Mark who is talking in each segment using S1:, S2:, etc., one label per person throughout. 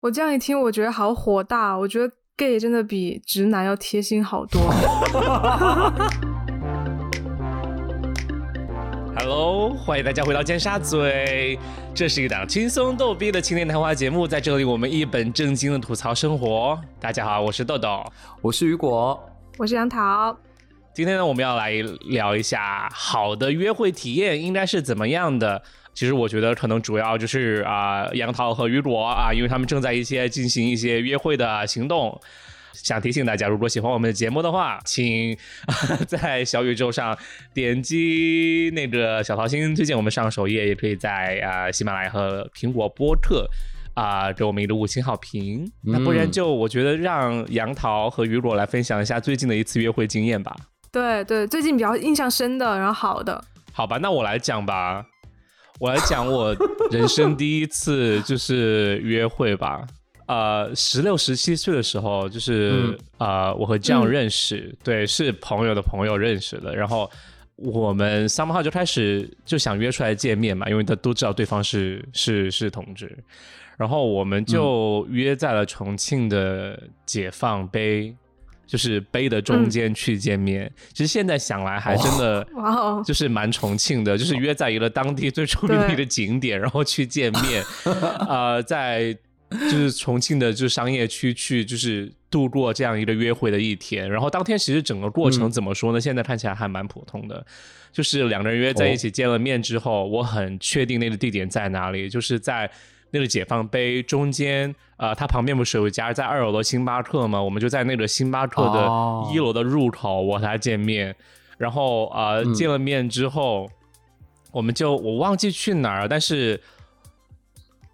S1: 我这样一听，我觉得好火大。我觉得 gay 真的比直男要贴心好多。
S2: Hello，欢迎大家回到尖沙咀，这是一档轻松逗逼的青年谈话节目，在这里我们一本正经的吐槽生活。大家好，我是豆豆，
S3: 我是雨果，
S1: 我是杨桃。
S2: 今天呢，我们要来聊一下好的约会体验应该是怎么样的。其实我觉得可能主要就是啊，杨桃和雨果啊，因为他们正在一些进行一些约会的行动。想提醒大家，如果喜欢我们的节目的话，请 在小宇宙上点击那个小桃心推荐我们上首页，也可以在啊喜马拉雅和苹果播客啊给我们一个五星好评。那不然就我觉得让杨桃和雨果来分享一下最近的一次约会经验吧。
S1: 对对，最近比较印象深的，然后好的。
S2: 好吧，那我来讲吧。我来讲我人生第一次就是约会吧，呃，十六十七岁的时候，就是呃，我和这样认识，对，是朋友的朋友认识的，然后我们三号就开始就想约出来见面嘛，因为他都知道对方是是是同志，然后我们就约在了重庆的解放碑。就是碑的中间去见面，其实现在想来还真的，就是蛮重庆的，就是约在一个当地最出名的一个景点，然后去见面，呃，在就是重庆的就商业区去就是度过这样一个约会的一天，然后当天其实整个过程怎么说呢？现在看起来还蛮普通的，就是两个人约在一起见了面之后，我很确定那个地点在哪里，就是在。那个解放碑中间，呃，它旁边不是有一家在二楼的星巴克吗？我们就在那个星巴克的一楼的入口，我和他见面。然后，呃，见了面之后，我们就我忘记去哪儿，但是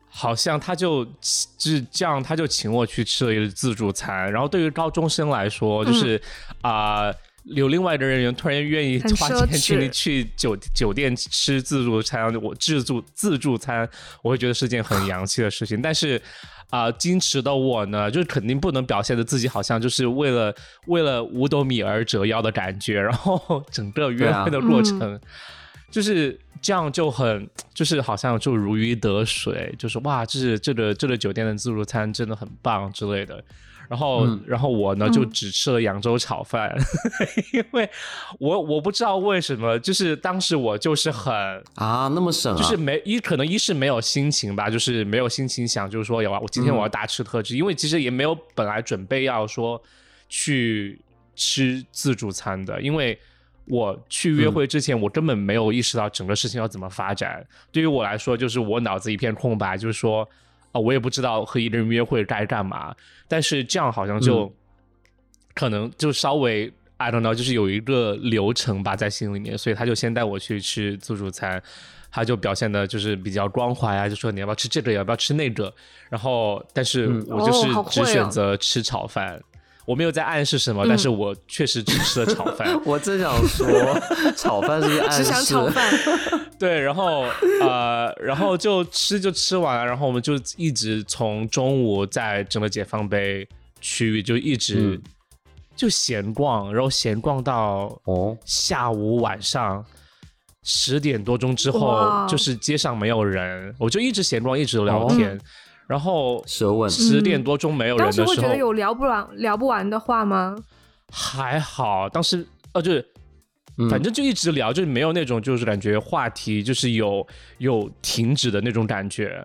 S2: 好像他就就是这样，他就请我去吃了一个自助餐。然后，对于高中生来说，就是啊。有另外的人员突然愿意花钱请你去酒酒店吃自助餐，我自助自助餐，我会觉得是件很洋气的事情。但是，啊，矜持的我呢，就是肯定不能表现的自己好像就是为了为了五斗米而折腰的感觉。然后 整个约会的过程就是这样，就很就是好像就如鱼得水，就是哇，这是这个这个酒店的自助餐真的很棒之类的。然后，然后我呢就只吃了扬州炒饭，因为我我不知道为什么，就是当时我就是很
S3: 啊那么省，
S2: 就是没一可能一是没有心情吧，就是没有心情想，就是说有啊，我今天我要大吃特吃，因为其实也没有本来准备要说去吃自助餐的，因为我去约会之前，我根本没有意识到整个事情要怎么发展。对于我来说，就是我脑子一片空白，就是说。啊，我也不知道和一个人约会该干嘛，但是这样好像就可能就稍微 I don't know，就是有一个流程吧在心里面，所以他就先带我去吃自助餐，他就表现的就是比较关怀啊，就说你要不要吃这个，要不要吃那个，然后但是我就是只选择吃炒饭。我没有在暗示什么，但是我确实只吃了炒饭。
S3: 我正想说，炒饭是暗示。
S1: 只想炒饭。
S2: 对，然后呃，然后就吃就吃完了，然后我们就一直从中午在整个解放碑区域就一直就闲逛，然后闲逛到哦下午晚上十点多钟之后，就是街上没有人，我就一直闲逛，一直聊天。然后
S3: 舌吻
S2: 十点多钟没有人的时候，当
S1: 时会觉得有聊不完聊不完的话吗？
S2: 还好，当时呃就是，反正就一直聊，就是没有那种就是感觉话题就是有有停止的那种感觉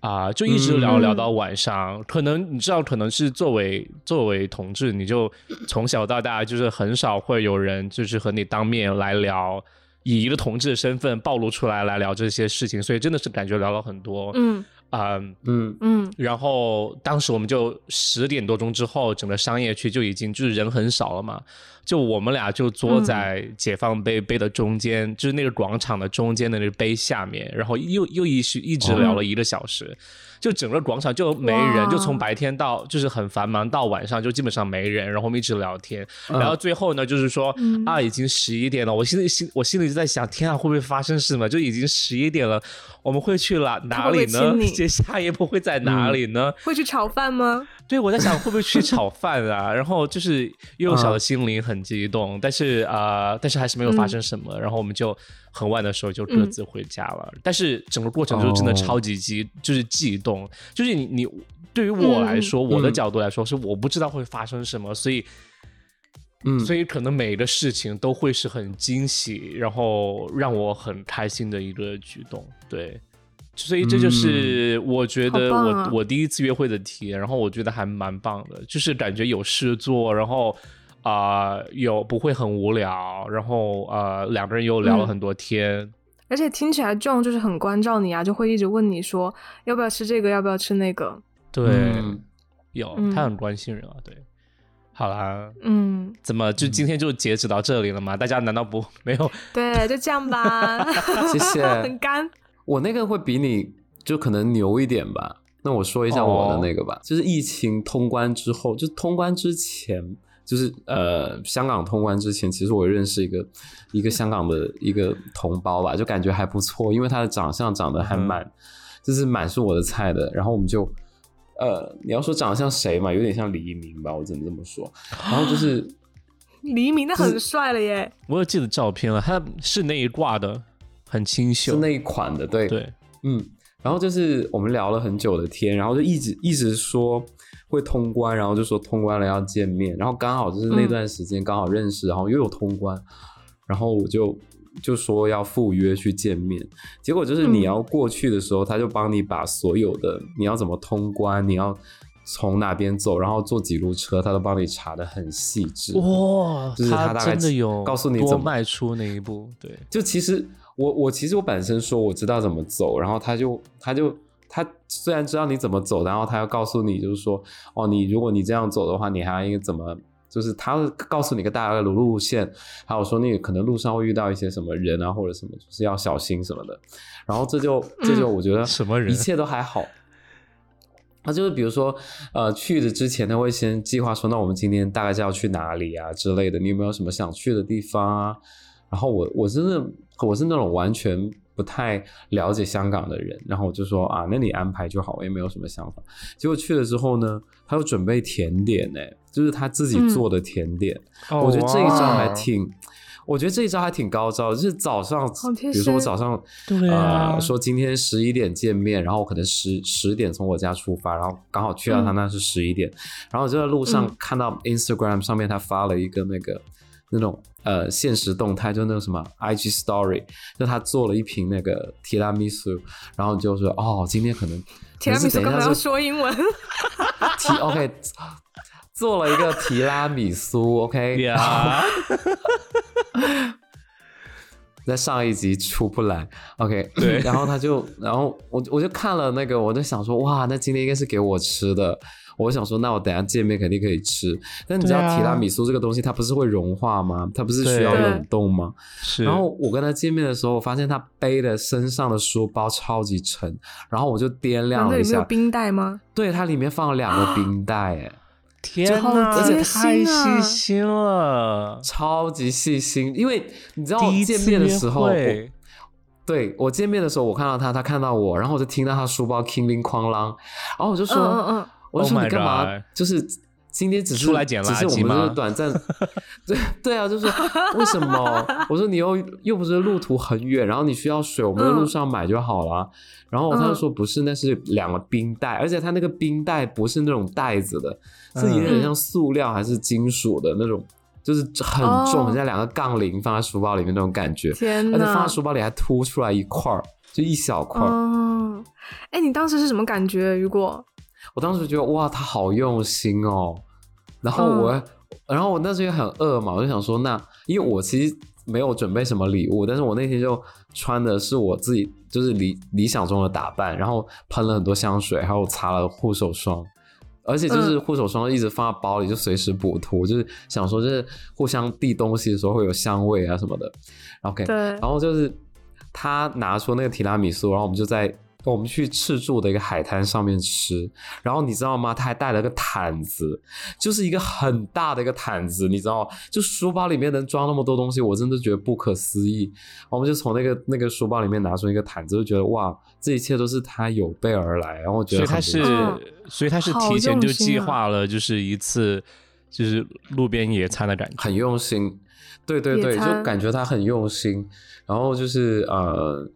S2: 啊，就一直聊聊到晚上。可能你知道，可能是作为作为同志，你就从小到大就是很少会有人就是和你当面来聊，以一个同志的身份暴露出来来聊这些事情，所以真的是感觉聊了很多。嗯。嗯嗯。嗯，然后当时我们就十点多钟之后，整个商业区就已经就是人很少了嘛，就我们俩就坐在解放碑碑的中间，就是那个广场的中间的那个碑下面，然后又又一直一直聊了一个小时。就整个广场就没人，就从白天到就是很繁忙，到晚上就基本上没人，然后我们一直聊天，然后最后呢，就是说啊，已经十一点了，我心里心我心里就在想，天啊，会不会发生什么？就已经十一点了，我们会去哪哪里呢？接下一步会在哪里呢？
S1: 会去炒饭吗？
S2: 对，我在想会不会去炒饭啊？然后就是幼小的心灵很激动，但是啊、呃但是还是没有发生什么。然后我们就很晚的时候就各自回家了。但是整个过程就真的
S3: 哦
S2: 超级激，就是悸动。就是你你对于我来说，我的
S3: 嗯
S2: 角度来说是我不知道会发生什么，所以。
S3: 嗯
S2: 所以可能每一个事情都会是很惊喜，然后让我很开心的一个举动，对。所以这就是我觉得我、我第一次约会的体验，然后我觉得还蛮棒的，就是感觉有事做，然后啊、有不会很无聊，然后呃两个人又聊了
S1: 嗯
S2: 很多天，
S1: 而且听起来 John 就是很关照你啊，就会一直问你说要不要吃这个，要不要吃那个。
S2: 对，
S3: 嗯
S2: 有
S1: 嗯
S2: 他很关心人啊，对。好啦，
S1: 嗯，
S2: 怎么就今天就截止到这里了吗？大家难道不没有？
S1: 对，就这样吧。
S3: 谢谢
S1: 很干。
S3: 我那个会比你就可能牛一点吧。那我说一下我的那个吧，就是疫情通关之后，就通关之前，就是呃香港通关之前，其实我认识一个一个香港的一个同胞吧，就感觉还不错，因为他的长相长得还蛮，就是蛮是我的菜的。然后我们就呃你要说长得像谁嘛，有点像李一鸣吧，我只能这么说。然后就是
S1: 黎明那很帅了耶。
S2: 我有记得照片了，他是那一挂的，很清秀。
S3: 是那一款的，对
S2: 对，
S3: 嗯，然后就是我们聊了很久的天，然后就一直一直说会通关，然后就说通关了要见面，然后刚好就是那段时间刚好认识，然后又有通关，然后我就就说要赴约去见面，结果就是你
S1: 嗯
S3: 要过去的时候，他就帮你把所有的你要怎么通关，你要从哪边走，然后坐几路车，他都帮你查的很细致。
S2: 哇，
S3: 就是他大概
S2: 真的有
S3: 告诉你怎么
S2: 迈出那一步，对，
S3: 就其实我我其实我本身说我知道怎么走，然后他就他就他虽然知道你怎么走，然后他要告诉你就是说哦，你如果你这样走的话，你还应该怎么。就是他会告诉你个大概的路路线，还有说那个可能路上会遇到一些什么人啊，或者什么，就是要小心什么的。然后这就这就我觉得
S2: 什么人
S3: 一切都还好。他就是比如说，呃，去的之前他会先计划说，那我们今天大概是要去哪里啊之类的，你有没有什么想去的地方啊？然后我我真的我是那种完全不太了解香港的人，然后我就说啊，那你安排就好，我也没有什么想法。结果去了之后呢，他又准备甜点呢，就是他自己做的甜点，
S2: 哦
S3: 我觉得这一招还
S2: 哇
S3: 挺。我觉得这一招还挺高招，就是早上，比如说我早上，
S2: 对啊
S3: 呃，说今天十一点见面，然后我可能十十点从我家出发，然后刚好去到他那是十一点，然后我就在路上
S1: 嗯
S3: 看到 Instagram 上面他发了一个那个那种呃现实动态，就那个什么 IG Story，就他做了一瓶那个提拉米苏，然后就是哦，今天可能
S1: 提拉米苏
S3: 可能是等一下就
S1: 说英文？
S3: 提 OK，做了一个提拉米苏 OK，
S2: 呀，
S3: 在上一集出不来，OK，
S2: 对
S3: 然后他就，然后我我就看了那个，我就想说，哇，那今天应该是给我吃的。我想说，那我等下见面肯定可以吃。但你知道提拉米苏这个东西，它不是会融化吗？它不是需要冷冻吗？
S2: 是，
S3: 然后我跟他见面的时候，我发现他背的身上的书包超级沉，然后我就掂量了一
S1: 下有
S3: 下，
S1: 冰袋吗？
S3: 对，它里面放了两个冰袋，哎，
S2: 天呐，
S1: 而
S2: 且太细心了，
S3: 超级细心。因为你知道
S2: 第一
S3: 见
S2: 次约
S3: 面的时候，我对我见面的时候，我看到他，他看到我，然后我就听到他书包叮铃哐啷，然后我就说，
S1: 嗯嗯嗯
S3: 我就说
S2: Oh
S3: 你干嘛就是今天只是
S2: 出来捡
S3: 只是
S2: 垃圾吗
S3: 我们就是短暂，对对啊，就是为什么？我说你又又不是路途很远，然后你需要水，我们在路上买就好了。然后他就说不是，那是两个冰袋，而且他那个冰袋不是那种袋子的，是有点像塑料还是金属的那种，就是很重，
S1: 哦
S3: 很像两个杠铃放在书包里面那种感觉。
S1: 天
S3: 而且放在！书包里还凸出来一块儿，就一小块儿。
S1: 哦，哎，你当时是什么感觉？如果
S3: 我当时觉得哇，他好用心哦。然后我，
S1: 嗯
S3: 然后我那时候也很饿嘛，我就想说，那因为我其实没有准备什么礼物，但是我那天就穿的是我自己就是理理想中的打扮，然后喷了很多香水，还有擦了护手霜。而且就是
S1: 嗯
S3: 护手霜一直放在包里，就随时补涂，就是想说，就是互相递东西的时候会有香味啊什么的。OK，
S1: 对
S3: 然后就是他拿出那个提拉米苏，然后我们就在我们去赤柱的一个海滩上面吃，然后你知道吗？他还带了个毯子，就是一个很大的一个毯子，你知道，就书包里面能装那么多东西，我真的觉得不可思议。我们就从那个那个书包里面拿出一个毯子，就觉得哇，这一切都是他有备而来，然后我觉得
S2: 所以他是，
S1: 嗯
S2: 所以他是提前就计划了，就是一次就是路边野餐的感觉。
S3: 很用心，对对对，就感觉他很用心，然后就是呃，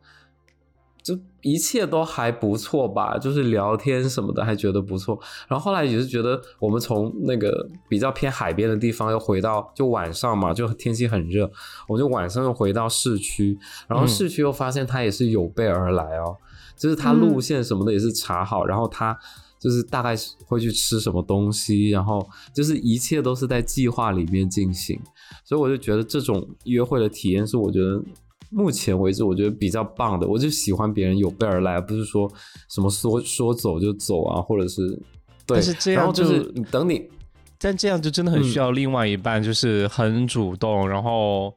S3: 就一切都还不错吧，就是聊天什么的还觉得不错。然后后来也是觉得我们从那个比较偏海边的地方又回到就晚上嘛，就天气很热，我就晚上又回到市区，然后
S2: 嗯
S3: 市区又发现他也是有备而来哦，就是他路线什么的也是查好，然后他。就是大概是会去吃什么东西，然后就是一切都是在计划里面进行，所以我就觉得这种约会的体验是我觉得目前为止我觉得比较棒的。我就喜欢别人有备而来，不是说什么说说走就走啊，或者是对。
S2: 但是这样
S3: 然后就是等你
S2: 但这样就真的很
S3: 嗯
S2: 需要另外一半，就是很主动，然后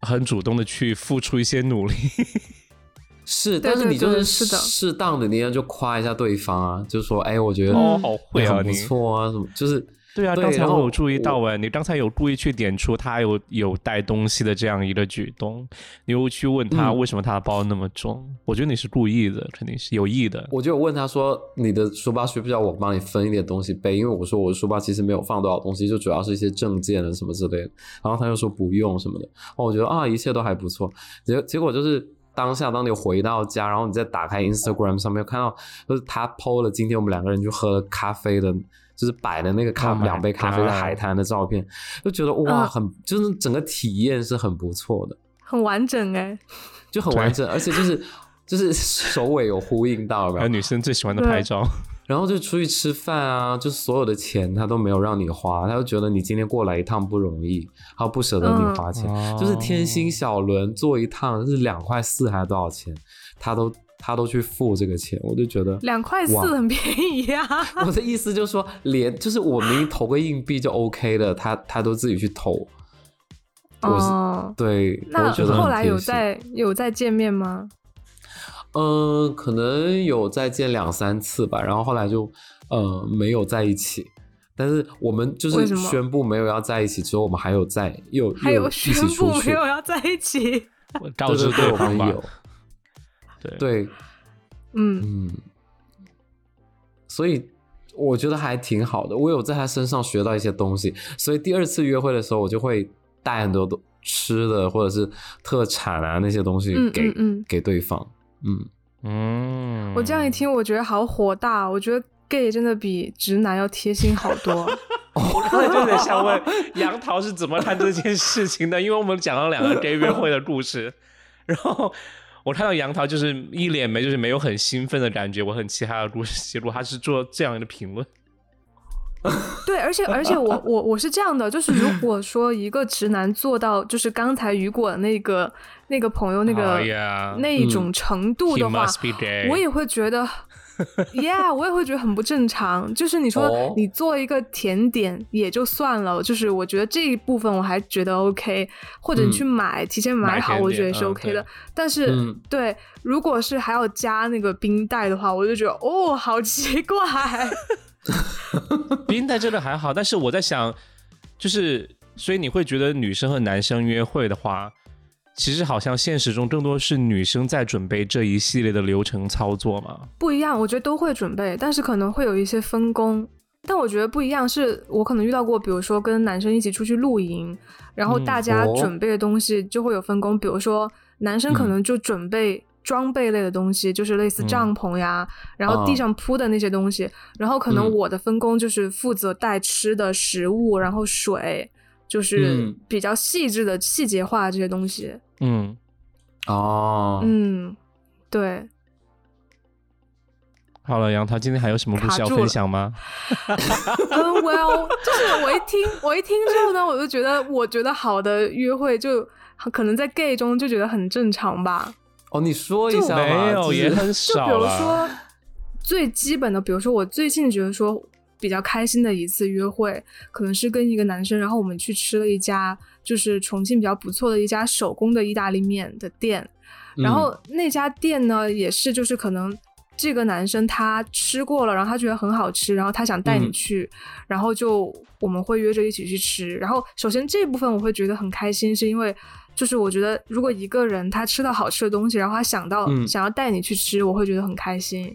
S2: 很主动的去付出一些努力。
S3: 是，但是你就
S1: 是的
S3: 适当的，你要就夸一下对方啊，就说哎，我觉得
S2: 哦，
S1: 嗯
S2: 好会啊
S3: 不错啊，什么就是
S2: 对啊，
S3: 对
S2: 刚才我有注意到
S3: 我
S2: 哎，你刚才有故意去点出他有有带东西的这样一个举动，你又去问他
S3: 嗯
S2: 为什么他的包那么重，我觉得你是故意的，肯定是有意的。
S3: 我就问他说：“你的书包需不需要我帮你分一点东西背？”因为我说我的书包其实没有放多少东西，就主要是一些证件啊什么之类的。然后他又说不用什么的。哦，我觉得啊，一切都还不错。结结果就是当下，当你回到家，然后你再打开 Instagram 上面看到，就是他 PO 了今天我们两个人去喝咖啡的，就是摆的那个咖
S2: Oh
S3: 两杯咖啡的海滩的照片，就觉得哇，
S1: 嗯
S3: 很就是整个体验是很不错的。
S1: 很完整哎。
S3: 就很完整，而且就是就是首尾有呼应到，有没有
S2: 还有？女生最喜欢的拍照，
S3: 然后就出去吃饭啊，就所有的钱他都没有让你花，他就觉得你今天过来一趟不容易，他不舍得你花钱，
S2: 嗯
S3: 就是天星小轮坐一趟是两块四还是多少钱，他都他都去付这个钱，我就觉得
S1: 两块四很便宜呀、
S3: 我的意思就是说，连就是我明明投个硬币就 OK 的，他他都自己去投，我是、
S1: 哦，
S3: 对，
S1: 那
S3: 我觉得
S1: 后来有
S3: 贴心
S1: 再有再见面吗？
S3: 嗯，可能有再见两三次吧，然后后来就呃没有在一起。但是我们就是宣布没有要在一起之后，我们还有在又
S1: 还有
S3: 又一起
S1: 宣
S3: 出去
S1: 布没有，要在一起？
S2: 告知
S3: 对
S2: 方吧。对
S3: 对，
S1: 嗯，
S3: 嗯，所以我觉得还挺好的。我有在他身上学到一些东西，所以第二次约会的时候，我就会带很多东吃的或者是特产啊那些东西
S1: 嗯
S3: 给、
S1: 嗯嗯
S3: 给对方。嗯，
S2: 嗯，
S1: 我这样一听，我觉得好火大。我觉得 gay 真的比直男要贴心好多。
S2: 我刚才就在想问杨桃是怎么看这件事情的，因为我们讲了两个 gay 约会的故事，然后我看到杨桃就是一脸没就是没有很兴奋的感觉，我很期待他的故事结果他是做这样的评论。
S1: 对，而且而且我我我是这样的，就是如果说一个直男做到就是刚才雨果那个那个朋友那个、那一种程度的话我也会觉得。Yeah，我也会觉得很不正常。就是你说
S3: 哦
S1: 你做一个甜点也就算了，就是我觉得这一部分我还觉得 OK，或者你去买、提前买好，我觉得也是 OK 的。
S2: 对
S1: 但是、
S3: 嗯
S1: 对，如果是还要加那个冰袋的话，我就觉得哦，好奇怪。
S2: 冰袋真的还好，但是我在想，就是所以你会觉得女生和男生约会的话，其实好像现实中更多是女生在准备这一系列的流程操作嘛？
S1: 不一样，我觉得都会准备，但是可能会有一些分工。但我觉得不一样，是我可能遇到过，比如说跟男生一起出去露营，然后
S2: 嗯。
S1: 大家
S3: 哦
S1: 准备的东西就会有分工，比如说男生可能就准备装备类的东西，就是类似
S2: 嗯。
S1: 帐篷呀，然后地
S3: 哦
S1: 上铺的那些东西，然后可能
S3: 嗯。
S1: 我的分工就是负责带吃的食物，然后水，就是
S3: 嗯。
S1: 比较细致的细节化这些东西。
S2: 嗯，
S3: 哦，
S1: 嗯，对，
S2: 好了，杨桃今天还有什么故事要分享吗？
S1: 嗯，Well，就是我一听，我一听之后呢，我就觉得，我觉得好的约会就可能在 gay 中就觉得很正常吧。
S3: 哦，你说一
S1: 就
S3: 下吧，
S2: 没有，
S3: 就是
S2: 也很
S1: 就
S2: 少
S1: 比如
S2: 啦。
S1: 说最基本的，比如说我最近觉得说比较开心的一次约会，可能是跟一个男生，然后我们去吃了一家就是重庆比较不错的一家手工的意大利面的店。然后那家店呢，也是就是可能这个男生他吃过了，然后他觉得很好吃，然后他想带你
S3: 嗯
S1: 去，然后就我们会约着一起去吃。然后首先这部分我会觉得很开心，是因为就是我觉得如果一个人他吃到好吃的东西，然后他想到、
S3: 嗯
S1: 想要带你去吃，我会觉得很开心。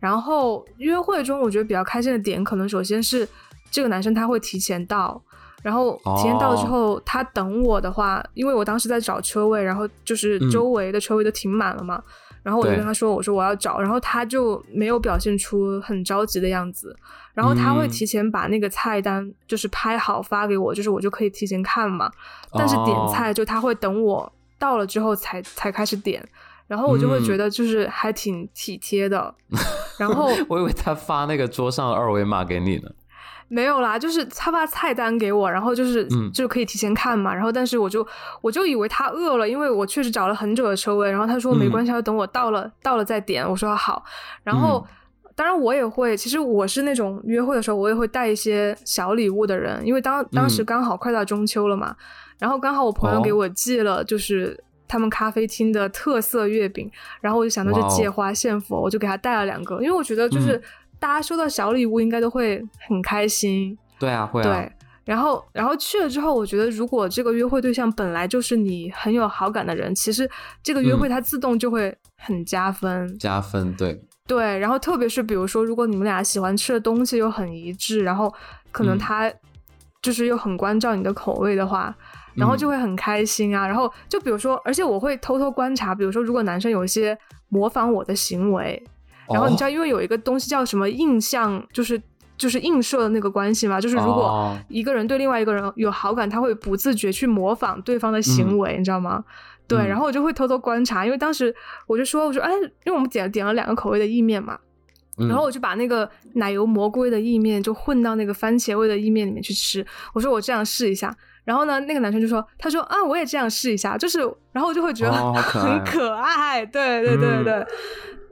S1: 然后约会中，我觉得比较开心的点，可能首先是这个男生他会提前到，然后提前到了之后，他等我的话，因为我当时在找车位，然后就是
S3: 嗯。
S1: 周围的车位都停满了嘛，然后我就跟他说，我说我要找，然后他就没有表现出很着急的样子，然后他会
S3: 嗯。
S1: 提前把那个菜单就是拍好发给我，就是我就可以提前看嘛，但是点
S3: 哦。
S1: 菜就他会等我到了之后才才开始点。然后我就会
S3: 嗯。
S1: 觉得就是还挺体贴的，然后
S3: 我以为他发那个桌上的二维码给你呢。
S1: 没有啦，就是他把菜单给我，然后就是、
S3: 嗯
S1: 就可以提前看嘛。然后但是我就我就以为他饿了，因为我确实找了很久的车位。然后他说
S3: 嗯
S1: 没关系，要等我到了到了再点。我说好。然后、
S3: 嗯
S1: 当然我也会，其实我是那种约会的时候我也会带一些小礼物的人，因为当当时
S3: 嗯
S1: 刚好快到中秋了嘛。然后刚好我朋友
S3: 哦
S1: 给我寄了就是。他们咖啡厅的特色月饼，然后我就想到
S3: 哇哦
S1: 就借花献佛，我就给他带了两个，因为我觉得就是
S3: 嗯
S1: 大家收到小礼物应该都会很开心。
S3: 对啊，会啊。
S1: 对，然后然后去了之后，我觉得如果这个约会对象本来就是你很有好感的人，其实这个约会
S3: 嗯
S1: 它自动就会很加分。
S3: 加分，对，
S1: 对，然后特别是比如说，如果你们俩喜欢吃的东西又很一致，然后可能
S3: 嗯
S1: 他就是又很关照你的口味的话。然后就会很开心啊，然后就比如说，而且我会偷偷观察，比如说如果男生有一些模仿我的行为，然后你知
S3: 道，
S1: 因为有一个东西叫什么印象，就是就是映射的那个关系嘛，就是如果
S3: 哦。
S1: 一个人对另外一个人有好感，他会不自觉去模仿对方的行为，你知道吗？对，
S3: 嗯。
S1: 然后我就会偷偷观察，因为当时我就说，我说，哎，因为我们点点了两个口味的意面嘛，
S3: 嗯。
S1: 然后我就把那个奶油蘑菇味的意面就混到那个番茄味的意面里面去吃，我说我这样试一下。然后呢，那个男生就说：“他说啊，我也这样试一下。”就是，然后我就会觉得
S3: 哦好可爱
S1: 很可爱。对对对
S3: 嗯
S1: 对、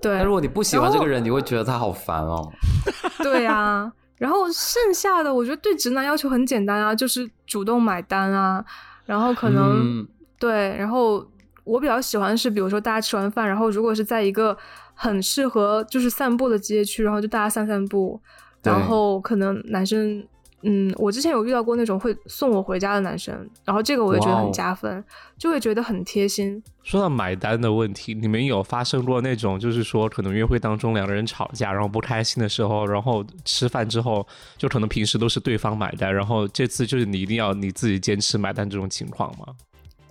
S1: 对。
S3: 但如果你不喜欢这个人，你会觉得他好烦哦。
S1: 对啊，然后剩下的我觉得对直男要求很简单啊，就是主动买单啊，然后可能、
S3: 嗯
S1: 对，然后我比较喜欢是，比如说大家吃完饭，然后如果是在一个很适合就是散步的街区，然后就大家散散步，然后可能男生。嗯，我之前有遇到过那种会送我回家的男生，然后这个我也觉得很加分，就会觉得很贴心。
S2: 说到买单的问题，你们有发生过那种，就是说可能约会当中两个人吵架，然后不开心的时候，然后吃饭之后，就可能平时都是对方买单，然后这次就是你一定要你自己坚持买单这种情况吗？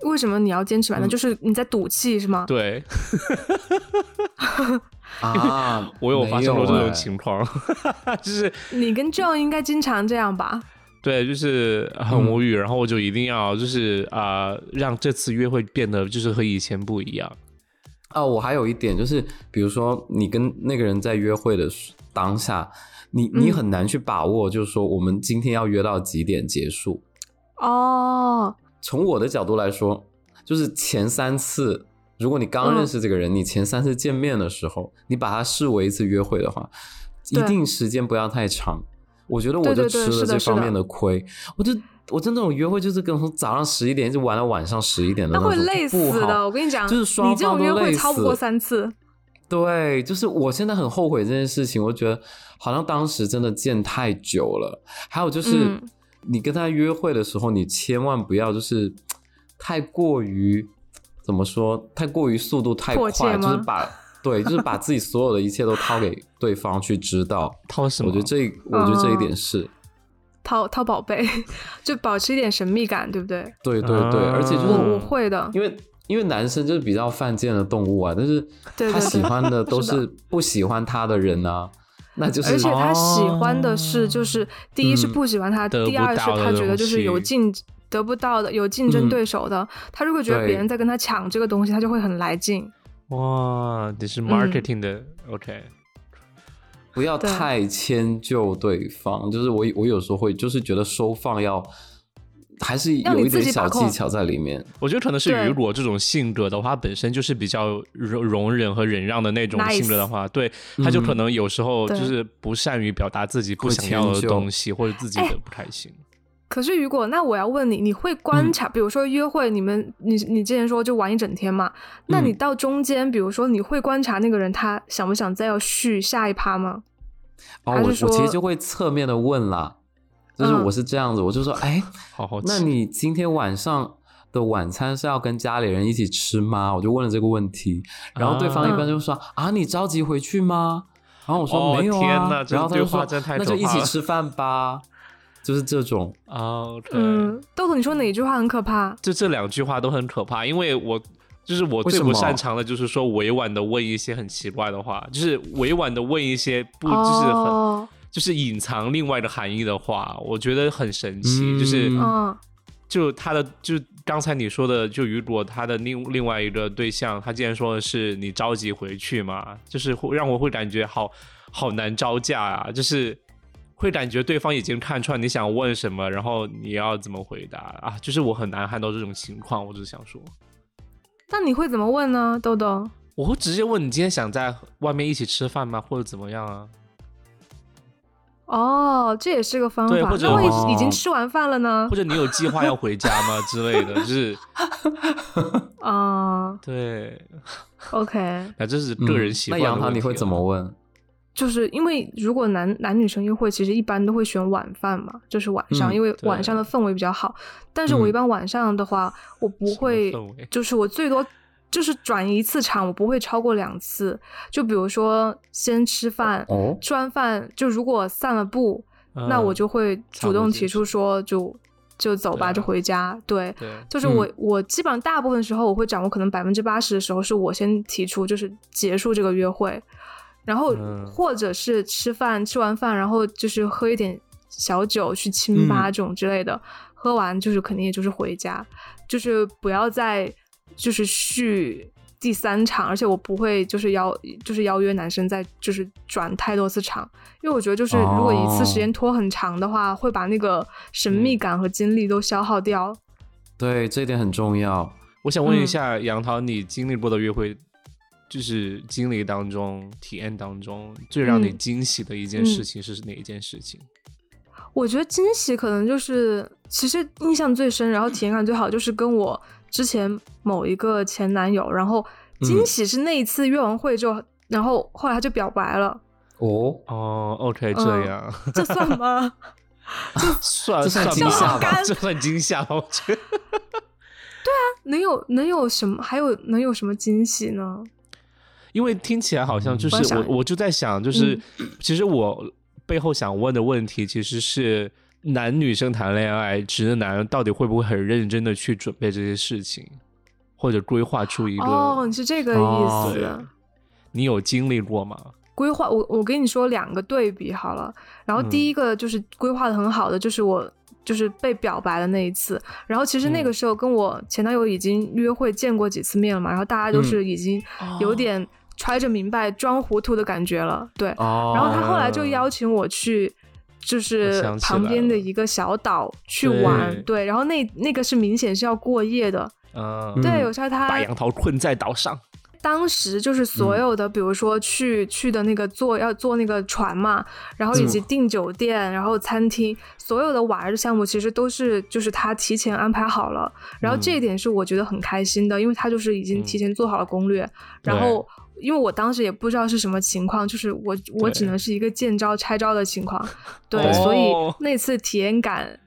S1: 为什么你要坚持买呢？
S3: 嗯
S1: 就是你在赌气是吗？
S2: 对
S3: 啊，
S2: 我有发生过这种情况，就是
S1: 你跟 John 应该经常这样吧？
S2: 对，就是很无语，然后我就一定要就是啊、呃让这次约会变得就是和以前不一样。
S3: 啊，我还有一点就是，比如说你跟那个人在约会的时当下，你你
S1: 嗯
S3: 很难去把握，就是说我们今天要约到几点结束。
S1: 哦，
S3: 从我的角度来说，就是前三次，如果你刚
S1: 嗯
S3: 认识这个人，你前三次见面的时候，你把它视为一次约会的话，一定时间不要太长。我觉得我就吃了这方面的亏，我就我就那种约会就是跟从早上十一点就玩到晚上十一点的那种，
S1: 那会累死的。我跟你讲，
S3: 就是双
S1: 你这种约会超不过三次。
S3: 对，就是我现在很后悔这件事情，我觉得好像当时真的见太久了。还有就是，
S1: 嗯
S3: 你跟他约会的时候，你千万不要就是 太过于怎么说，太过于速度太快，就是把对，就是把自己所有的一切都掏给对方去知道。
S2: 掏什么？
S3: 我觉得这，我觉得这一
S1: 哦
S3: 点是。
S1: 掏掏宝贝，就保持一点神秘感，对不对？
S3: 对对对，
S2: 啊
S3: 而且就是
S1: 我我会的，
S3: 因为因为男生就是比较犯贱的动物啊，但是他喜欢的 都
S1: 是
S3: 不喜欢他的人啊，那就是
S1: 而且他喜欢的是，就是第一是
S3: 嗯
S1: 不喜欢他，第二是他觉得就是有竞得不到的，有竞争
S3: 嗯
S1: 对手的。他如果觉得别人在跟他抢这个东西，他就会很来劲。
S2: 哇，你是 marketing 的、OK？
S3: 不要太迁就对方，就是我我有时候会就是觉得收放要还是有一点小技巧在里面。
S2: 我觉得可能是雨果这种性格的话，本身就是比较容容忍和忍让的那种性格的话，对，他就可能有时候就是不善于表达自己不想要的东西，或者自己
S1: 哎
S2: 的不开心。
S1: 可是雨果那我要问你，你会观察，比如说约会，你们你你之前说就玩一整天嘛？那你到中间，比如说你会观察那个人他想不想再要续下一趴吗？
S3: 哦，我我其实就会侧面的问啦，就是我是这样子，我就说，哎，
S2: 好好，
S3: 那你今天晚上的晚餐是要跟家里人一起吃吗？我就问了这个问题，然后对方一般就说啊，你着急回去吗？然后我说没有啊，然后他就说那就一起吃饭吧。就是这种
S2: 啊，
S1: 嗯，豆豆，你说哪一句话很可怕？
S2: 就这两句话都很可怕，因为我就是我最不擅长的就是说委婉的问一些很奇怪的话，就是委婉的问一些不就是很就是隐藏另外的含义的话，我觉得很神奇。就是嗯就他的就刚才你说的，就如果他的另另外一个对象，他竟然说的是你着急回去嘛，就是会让我会感觉好好难招架啊，就是。会感觉对方已经看穿你想问什么，然后你要怎么回答啊？就是我很难看到这种情况，我只是想说。
S1: 那你会怎么问呢，豆豆？
S2: 我会直接问你今天想在外面一起吃饭吗，或者怎么样啊？
S1: 哦，这也是个方法。
S2: 对，或者
S1: 已经吃完饭了呢？
S2: 或者你有计划要回家吗之类的？就是，
S1: 啊，
S2: 对
S1: ，OK。
S2: 那这是个人习惯。
S3: 那杨桃你会怎么问？
S1: 就是因为如果男男女生约会，其实一般都会选晚饭嘛，就是晚上，因为晚上的氛围比较好。但是我一般晚上的话，我不会，就是我最多就是转一次场，我不会超过两次。就比如说先吃饭，吃完饭就如果散了步，那我就会主动提出说就就走吧，就回家。对，就是我我基本上大部分时候我会掌握可能百分之八十的时候是我先提出，就是结束这个约会。然后或者是吃饭，吃完饭然后就是喝一点小酒，去清吧这种之类的，喝完就是肯定也就是回家，就是不要再就是续第三场，而且我不会就是邀就是邀约男生再就是转太多次场，因为我觉得就是如果一次时间拖很长的话，会把那个神秘感和精力都消耗掉。
S3: 对，这一点很重要。
S2: 我想问一下杨桃，你经历过的约会？就是经历当中、体验当中最让你惊喜的一件事情是哪一件事情？
S1: 我觉得惊喜可能就是，其实印象最深，然后体验感最好，就是跟我之前某一个前男友，然后惊喜是那一次约完会之后，然后后来他就表白了。
S3: 哦
S2: 哦，OK，这样
S1: 这算吗？
S2: 这算
S3: 算惊吓
S2: 吧？这算惊吓吗？我觉得。
S1: 对啊，能有能有什么？还有能有什么惊喜呢？
S2: 因为听起来好像就是我，我就在想，就是其实我背后想问的问题，其实是男女生谈恋爱，直男到底会不会很认真的去准备这些事情，或者规划出一个？
S1: 哦，你是这个意思？
S2: 你有经历过吗？
S1: 规划，我我跟你说两个对比好了。然后第一个就是规划的很好的，就是我就是被表白的那一次。然后其实那个时候跟我前男友已经约会见过几次面了嘛，然后大家都是已经有点。揣着明白装糊涂的感觉了，对。然后他后来就邀请我去，就是旁边的一个小岛去玩，对。然后那那个是明显是要过夜的，嗯，对。有时候他
S2: 把杨桃困在岛上。
S1: 当时就是所有的，比如说去去的那个坐要坐那个船嘛，然后以及订酒店，然后餐厅，所有的玩的项目其实都是就是他提前安排好了。然后这一点是我觉得很开心的，因为他就是已经提前做好了攻略，然后。因为我当时也不知道是什么情况，就是我我只能是一个见招拆招的情况，对，所以那次体验感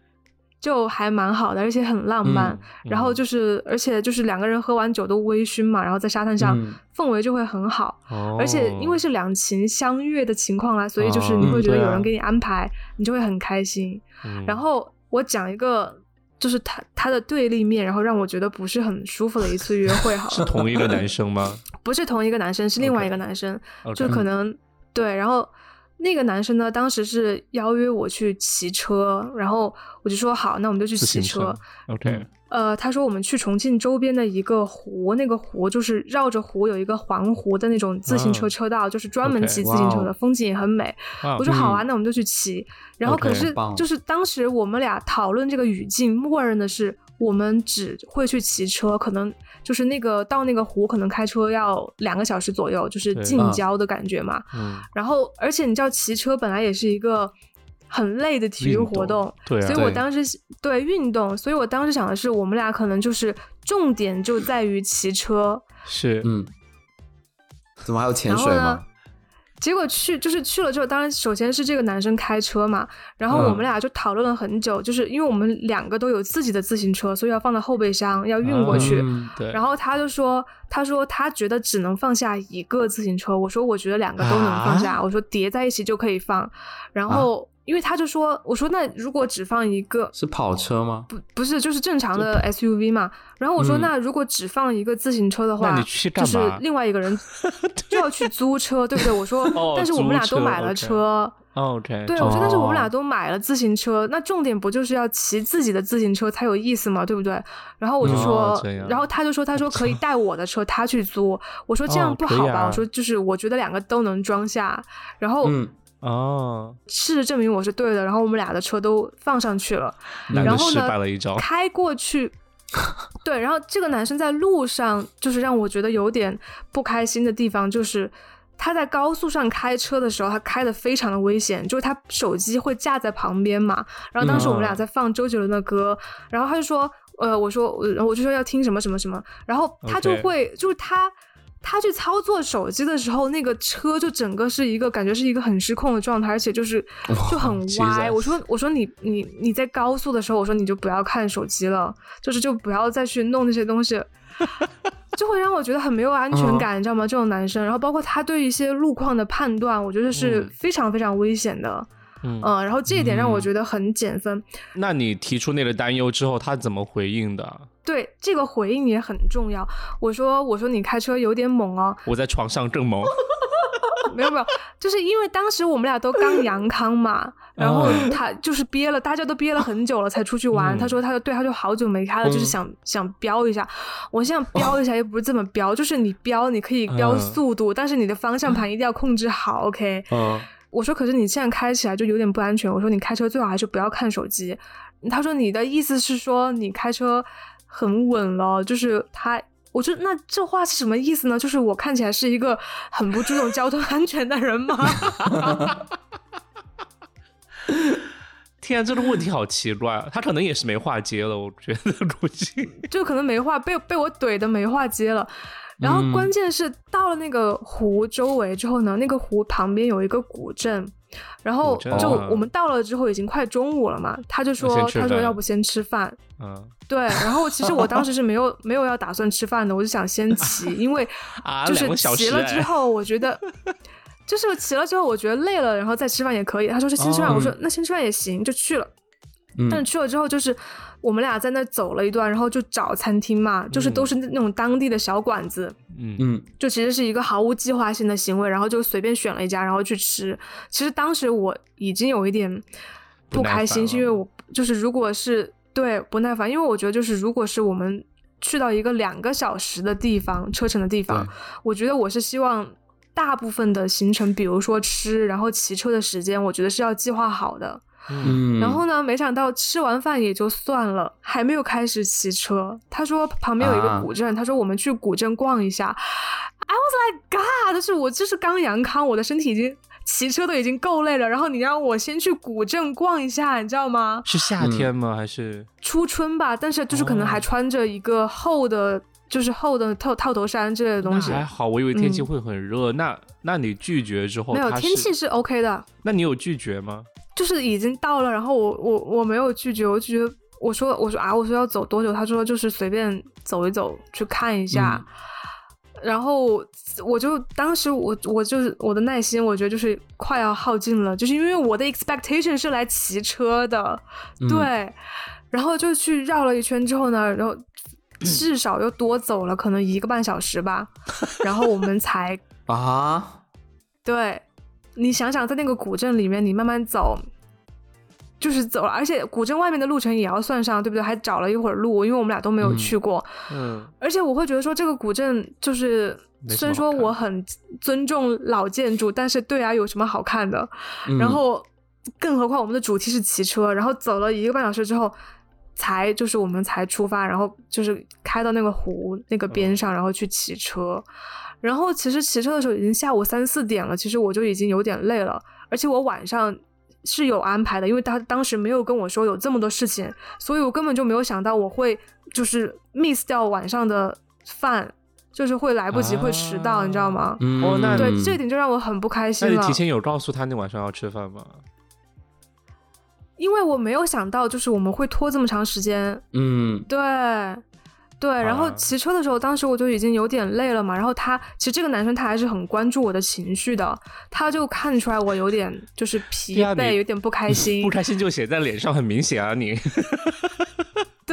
S1: 就还蛮好的，而且很浪漫。然后就是，而且就是两个人喝完酒都微醺嘛，然后在沙滩上氛围就会很好。而且因为是两情相悦的情况啦，所以就是你会觉得有人给你安排，你就会很开心。然后我讲一个。就是他他的对立面，然后让我觉得不是很舒服的一次约会，好
S2: 是同一个男生吗？
S1: 不是同一个男生，是另外一个男生，就可能对，然后。那个男生呢，当时是邀约我去骑车，然后我就说好，那我们就去骑车。
S2: OK。
S1: 呃，他说我们去重庆周边的一个湖，那个湖就是绕着湖有一个环湖的那种自行车车道，就是专门骑自行车的，风景也很美。我说好啊，那我们就去骑。然后可是就是当时我们俩讨论这个语境，默认的是我们只会去骑车，可能。就是那个到那个湖，可能开车要两个小时左右，就是近郊的感觉嘛。嗯。然后，而且你知道，骑车本来也是一个很累的体育活动，
S2: 对，
S1: 所以我当时对运动，所以我当时想的是，我们俩可能就是重点就在于骑车，
S2: 是，
S3: 嗯，怎么还有潜水吗？
S1: 结果去就是去了之后，当然首先是这个男生开车嘛，然后我们俩就讨论了很久，就是因为我们两个都有自己的自行车，所以要放在后备箱要运过去。
S2: 对。
S1: 然后他就说，他说他觉得只能放下一个自行车，我说我觉得两个都能放下，我说叠在一起就可以放，然后。因为他就说，我说那如果只放一个
S3: 是跑车吗？
S1: 不，不是，就是正常的 SUV 嘛。然后我说，那如果只放一个自行车的话，就是另外一个人 就要去租车，对不对？我说，但是我们俩都买了车
S2: ，OK。
S1: 对，我说，但是我们俩都买了自行车，那重点不就是要骑自己的自行车才有意思嘛，对不对？然后我就说，然后他就说，他说 可以带我的车，他去租。我说这样不好吧？我说就是我觉得两个都能装下，然后。
S2: 哦，
S1: 事实证明我是对的，然后我们俩的车都放上去了，然后呢，开过去，对，然后这个男生在路上就是让我觉得有点不开心的地方，就是他在高速上开车的时候，他开的非常的危险，就是他手机会架在旁边嘛，然后当时我们俩在放周杰伦的歌，然后他就说，呃，我说，我就说要听什么什么什么，然后他就会，就是他。他去操作手机的时候，那个车就整个是一个感觉是一个很失控的状态，而且就是就很歪。我说我说你你你在高速的时候，我说你就不要看手机了，就是就不要再去弄那些东西，就会让我觉得很没有安全感，你知道吗？这种男生，然后包括他对一些路况的判断，我觉得是非常非常危险的。嗯，然后这一点让我觉得很减分。
S2: 那你提出那个担忧之后，他怎么回应的？
S1: 对，这个回应也很重要。我说，我说你开车有点猛哦。
S2: 我在床上更猛。
S1: 没有没有，就是因为当时我们俩都刚阳康嘛，然后他就是憋了，大家都憋了很久了才出去玩。他说，他说对，他就好久没开了，就是想想飙一下。我想飙一下又不是这么飙，就是你飙你可以飙速度，但是你的方向盘一定要控制好，OK。我说，可是你现在开起来就有点不安全。我说，你开车最好还是不要看手机。他说，你的意思是说你开车很稳了，就是他。我说，那这话是什么意思呢？就是我看起来是一个很不注重交通 安全的人吗？
S2: 天啊，这个问题好奇怪啊！他可能也是没话接了，我觉得估计
S1: 就可能没话被被我怼的没话接了。然后关键是到了那个湖周围之后呢，那个湖旁边有一个古镇，然后就我们到了之后已经快中午了嘛，他就说他说要不先吃饭，嗯，对，然后其实我当时是没有没有要打算吃饭的，我就想先骑，因为 就是骑了之后我觉得就是骑了之后我觉得累了，然后再吃饭也可以。他说是先吃饭，我说那先吃饭也行，就去了。但是去了之后就是。我们俩在那走了一段，然后就找餐厅嘛，就是都是那种当地的小馆子，
S2: 嗯嗯，
S1: 就其实是一个毫无计划性的行为，然后就随便选了一家，然后去吃。其实当时我已经有一点不开心，是因为我就是如果是对不耐烦，因为我觉得就是如果是我们去到一个两个小时的地方车程的地方，我觉得我是希望大部分的行程，比如说吃，然后骑车的时间，我觉得是要计划好的。
S3: 嗯，
S1: 然后呢？没想到吃完饭也就算了，还没有开始骑车。他说旁边有一个古镇，他说我们去古镇逛一下。I was like God，就是我就是刚阳康，我的身体已经骑车都已经够累了，然后你让我先去古镇逛一下，你知道吗？
S2: 是夏天吗？还是
S1: 初春吧？但是就是可能还穿着一个厚的，就是厚的套套头衫之类的东西。
S2: 还好，我以为天气会很热。那那你拒绝之后，
S1: 没有天气是 OK 的。
S2: 那你有拒绝吗？
S1: 就是已经到了，然后我我我没有拒绝，我拒绝我说我说啊，我说要走多久？他说就是随便走一走去看一下，然后我就当时我我就是我的耐心，我觉得就是快要耗尽了，就是因为我的 expectation 是来骑车的，对，然后就去绕了一圈之后呢，然后至少又多走了可能一个半小时吧，然后我们才
S3: 啊，
S1: 对。你想想，在那个古镇里面，你慢慢走，就是走了，而且古镇外面的路程也要算上，对不对？还找了一会儿路，因为我们俩都没有去过。
S2: 嗯。
S1: 而且我会觉得说，这个古镇就是，虽然说我很尊重老建筑，但是对啊，有什么好看的？然后，更何况我们的主题是骑车，然后走了一个半小时之后，才就是我们才出发，然后就是开到那个湖那个边上，然后去骑车。然后其实骑车的时候已经下午三四点了，其实我就已经有点累了，而且我晚上是有安排的，因为他当时没有跟我说有这么多事情，所以我根本就没有想到我会就是 miss 掉晚上的饭，就是会来不及，会迟到，你知道吗？
S2: 哦，那
S1: 对这点就让我很不开心了。
S2: 那你提前有告诉他你晚上要吃饭吗？
S1: 因为我没有想到，就是我们会拖这么长时间。
S3: 嗯，
S1: 对。对，然后骑车的时候，当时我就已经有点累了嘛。然后他其实这个男生他还是很关注我的情绪的，他就看出来我有点就是疲惫，有点不开心。
S2: 不开心就写在脸上，很明显啊，你。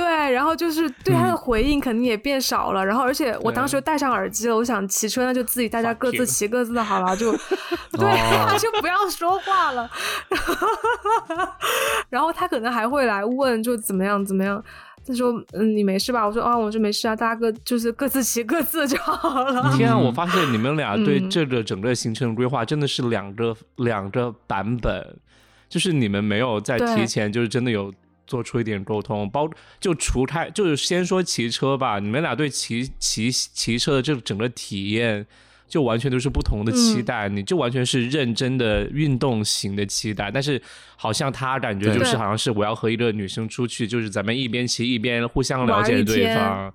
S1: 对，然后就是对他的回应肯定也变少了。然后而且我当时戴上耳机了，我想骑车那就自己大家各自骑各自的好了，就 对，就不要说话了。然后他可能还会来问，就怎么样怎么样。他说：“嗯，你没事吧？”我说：“啊，我说没事啊，大家各就是各自骑各自就好了。”
S2: 天啊！我发现你们俩对这个整个行程规划真的是两个两个版本，就是你们没有在提前，就是真的有做出一点沟通。包就除开，就是先说骑车吧，你们俩对骑骑骑车的这整个体验。就完全都是不同的期待，你就完全是认真的运动型的期待，但是好像他感觉就是好像是我要和一个女生出去，就是咱们一边骑一边互相了解对方，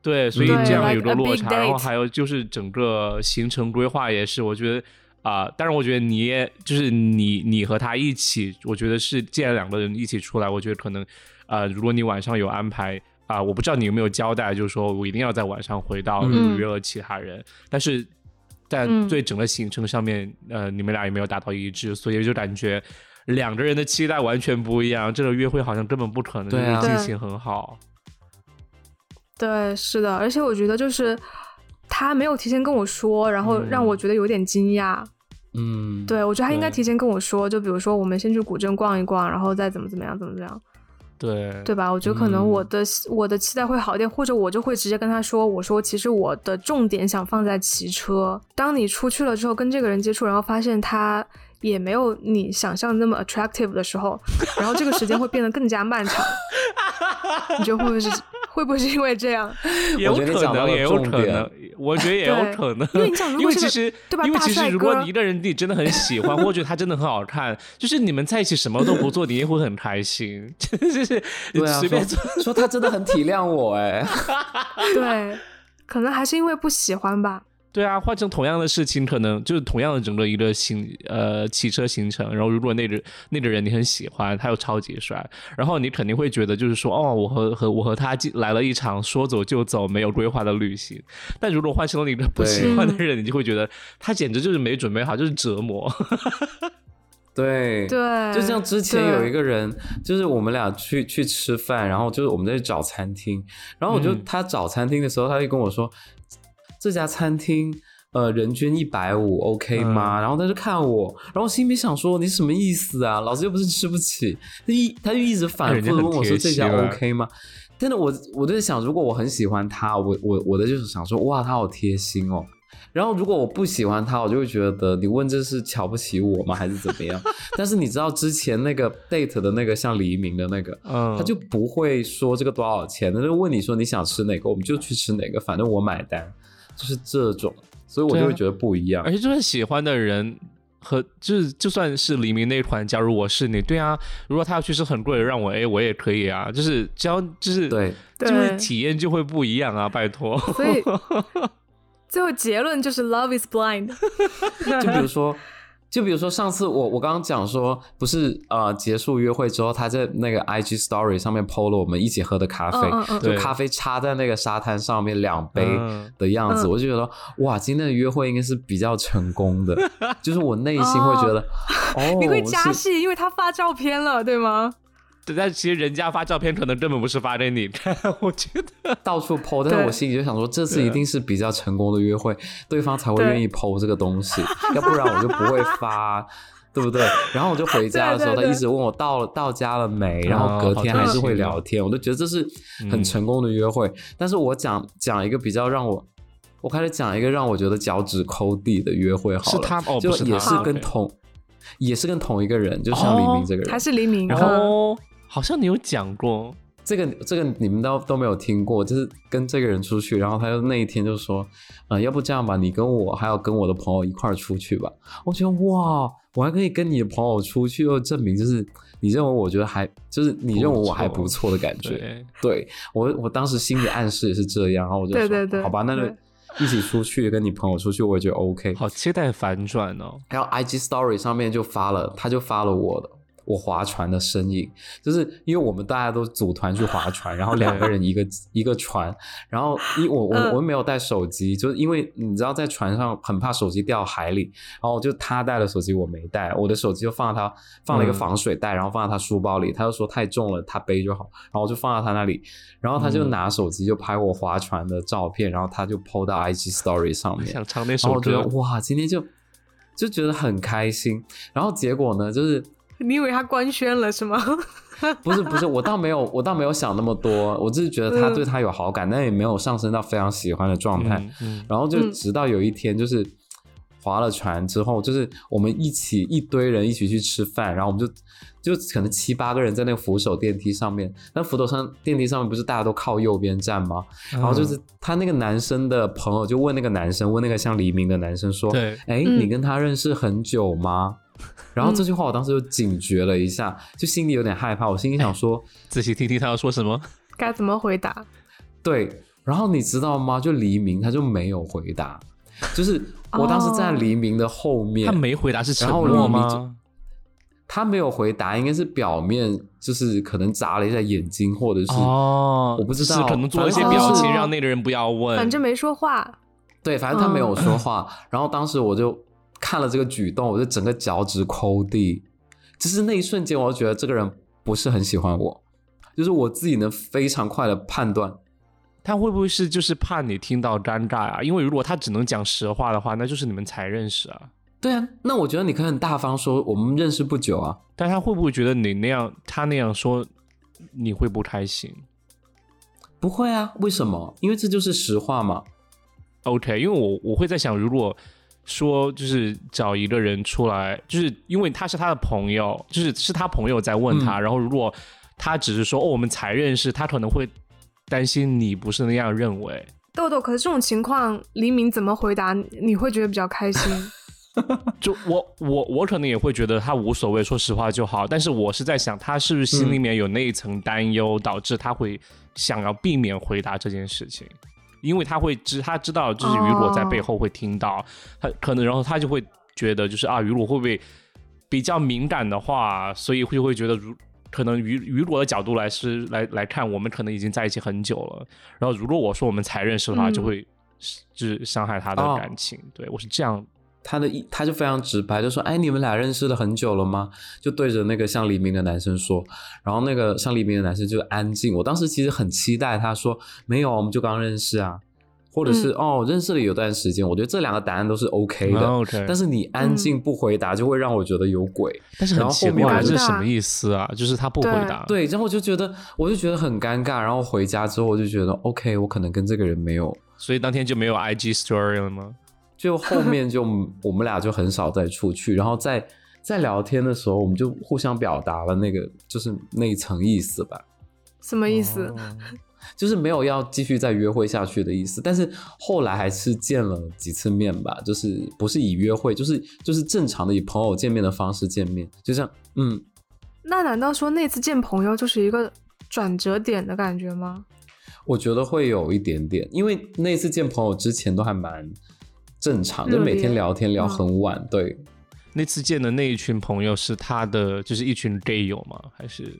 S2: 对，所以这样有个落差。然后还有就是整个行程规划也是，我觉得啊，当然我觉得你也就是你你和他一起，我觉得是既然两个人一起出来，我觉得可能啊，如果你晚上有安排啊，我不知道你有没有交代，就是说我一定要在晚上回到约了其他人，但是。但对整个行程上面，呃，你们俩也没有达到一致，所以就感觉两个人的期待完全不一样。这个约会好像根本不可能进行很好。
S1: 对，是的，而且我觉得就是他没有提前跟我说，然后让我觉得有点惊讶。
S3: 嗯，
S1: 对，我觉得他应该提前跟我说，就比如说我们先去古镇逛一逛，然后再怎么怎么样，怎么怎么样。
S2: 对
S1: 对吧？我觉得可能我的我的期待会好一点，或者我就会直接跟他说：“我说其实我的重点想放在骑车。当你出去了之后，跟这个人接触，然后发现他也没有你想象那么 attractive 的时候，然后这个时间会变得更加漫长。你觉得会不会是？” 会不会是因为这样？
S2: 也有可能，也有可能。我觉得也有可能。
S1: 因为你想，
S2: 因为其实，
S1: 对吧？
S2: 因为其实，如果你一个人你真的很喜欢，或者他真的很好看，就是你们在一起什么都不做，你也会很开心。就是随便
S3: 说，他真的很体谅我哎。
S1: 对，可能还是因为不喜欢吧。
S2: 对啊，换成同样的事情，可能就是同样的整个一个行呃骑车行程。然后如果那个那个人你很喜欢，他又超级帅，然后你肯定会觉得就是说，哦，我和和我和他来了一场说走就走、没有规划的旅行。但如果换成了一个不喜欢的人，你就会觉得他简直就是没准备好，就是折磨。
S3: 对
S1: 对，
S3: 就像之前有一个人，就是我们俩去去吃饭，然后就是我们在找餐厅，然后我就他找餐厅的时候，他就跟我说。这家餐厅，呃，人均一百五，OK 吗？然后他就看我，然后心里想说，你什么意思啊？老子又不是吃不起。他一他就一直反复的问我说，这家 OK 吗？真的，我我就在想，如果我很喜欢他，我我我的就是想说，哇，他好贴心哦。然后如果我不喜欢他，我就会觉得你问这是瞧不起我吗，还是怎么样？但是你知道之前那个 date 的那个像黎明的那个，嗯，他就不会说这个多少钱，他就问你说你想吃哪个，我们就去吃哪个，反正我买单。就是这种，所以我就会觉得不一样。
S2: 而且就是喜欢的人和就是就算是黎明那一团，假如我是你，对啊，如果他要去是很贵的，让我 A，我也可以啊。就是只要就是
S3: 对，
S2: 就是体验就会不一样啊，拜托。
S1: 所以 最后结论就是 love is blind。
S3: 就比如说。就比如说上次我我刚刚讲说不是呃结束约会之后他在那个 IG Story 上面 PO 了我们一起喝的咖啡，就咖啡插在那个沙滩上面两杯的样子，我就觉得哇今天的约会应该是比较成功的，就是我内心会觉得哦。
S1: 你会加戏，因为他发照片了对吗？
S2: 但其实人家发照片可能根本不是发给你看，我觉得。
S3: 到处 PO，但是我心里就想说，这次一定是比较成功的约会，对方才会愿意 PO 这个东西，要不然我就不会发，对不对？然后我就回家的时候，他一直问我到了到家了没，然后隔天还是会聊天，我就觉得这是很成功的约会。但是我讲讲一个比较让我，我开始讲一个让我觉得脚趾抠地的约会，好了，就也是跟同也是跟同一个人，就像黎明这个人，
S1: 还是黎明，
S2: 然后。好像你有讲过，
S3: 这个这个你们都都没有听过，就是跟这个人出去，然后他就那一天就说，呃，要不这样吧，你跟我还要跟我的朋友一块儿出去吧。我觉得哇，我还可以跟你的朋友出去，又证明就是你认为我觉得还就是你认为我还不错的感觉。对我我当时心里暗示也是这样，然后我就说，
S1: 对对对，
S3: 好吧，那就一起出去，跟你朋友出去，我也觉得 OK。
S2: 好期待反转哦。
S3: 然后 IG Story 上面就发了，他就发了我的。我划船的身影，就是因为我们大家都组团去划船，然后两个人一个 一个船，然后一我我我没有带手机，就是因为你知道在船上很怕手机掉海里，然后就他带了手机我没带，我的手机就放在他放了一个防水袋，然后放在他书包里，他就说太重了他背就好，然后我就放在他那里，然后他就拿手机就拍我划船的照片，然后他就 PO 到 IG Story 上面，
S2: 想唱那首歌，
S3: 哇，今天就就觉得很开心，然后结果呢就是。
S1: 你以为他官宣了是吗？
S3: 不是不是，我倒没有，我倒没有想那么多，我只是觉得他对他有好感，但也没有上升到非常喜欢的状态。然后就直到有一天，就是划了船之后，就是我们一起一堆人一起去吃饭，然后我们就就可能七八个人在那个扶手电梯上面，那扶手上电梯上面不是大家都靠右边站吗？然后就是他那个男生的朋友就问那个男生，问那个像黎明的男生说：“哎，你跟他认识很久吗？”然后这句话我当时就警觉了一下，就心里有点害怕。我心里想说，
S2: 仔细听听他要说什么，
S1: 该怎么回答？
S3: 对，然后你知道吗？就黎明他就没有回答，就是 我当时在黎明的后面，
S2: 他没回答是沉默吗？
S3: 他没有回答，应该是表面就是可能眨了一下眼睛，或者是
S2: 哦，
S3: 我不知道，
S2: 可能做一些表情让那个人不要问，
S1: 反正没说话。
S3: 对，反正他没有说话。然后当时我就。看了这个举动，我就整个脚趾抠地。就是那一瞬间，我就觉得这个人不是很喜欢我。就是我自己能非常快的判断，
S2: 他会不会是就是怕你听到尴尬啊？因为如果他只能讲实话的话，那就是你们才认识啊。
S3: 对啊，那我觉得你可以很大方说我们认识不久啊。
S2: 但他会不会觉得你那样，他那样说你会不开心？
S3: 不会啊，为什么？因为这就是实话嘛。
S2: OK，因为我我会在想，如果。说就是找一个人出来，就是因为他是他的朋友，就是是他朋友在问他，然后如果他只是说哦我们才认识，他可能会担心你不是那样认为。
S1: 豆豆，可是这种情况黎明怎么回答你会觉得比较开心？
S2: 就我我我可能也会觉得他无所谓，说实话就好。但是我是在想，他是不是心里面有那一层担忧，导致他会想要避免回答这件事情。因为他会知，他知道就是雨果在背后会听到，他可能，然后他就会觉得就是啊，雨果会不会比较敏感的话，所以会会觉得如可能雨雨果的角度来是来来看，我们可能已经在一起很久了，然后如果我说我们才认识的话，就会就是伤害他的感情。对我是这样。
S3: 他的一他就非常直白，就说：“哎，你们俩认识了很久了吗？”就对着那个像黎明的男生说，然后那个像黎明的男生就安静。我当时其实很期待他说：“没有，我们就刚认识啊。”或者是“哦，认识了有段时间。”我觉得这两个答案都是 OK 的。
S2: OK，
S3: 但是你安静不回答，就会让我觉得有鬼。
S2: 但是很奇怪，这是什么意思啊？就是他不回答。
S3: 对，然后我就觉得，我就觉得很尴尬。然后回家之后，我就觉得 OK，我可能跟这个人没有，
S2: 所以当天就没有 IG Story 了吗？
S3: 就后 面就我们俩就很少再出去，然后在在聊天的时候，我们就互相表达了那个就是那一层意思吧。
S1: 什么意思？
S3: 就是没有要继续再约会下去的意思。但是后来还是见了几次面吧，就是不是以约会，就是就是正常的以朋友见面的方式见面，就这样。嗯，
S1: 那难道说那次见朋友就是一个转折点的感觉吗？
S3: 我觉得会有一点点，因为那次见朋友之前都还蛮。正常，就每天聊天聊很晚。对，
S2: 那次见的那一群朋友是他的，就是一群 gay 友吗？还是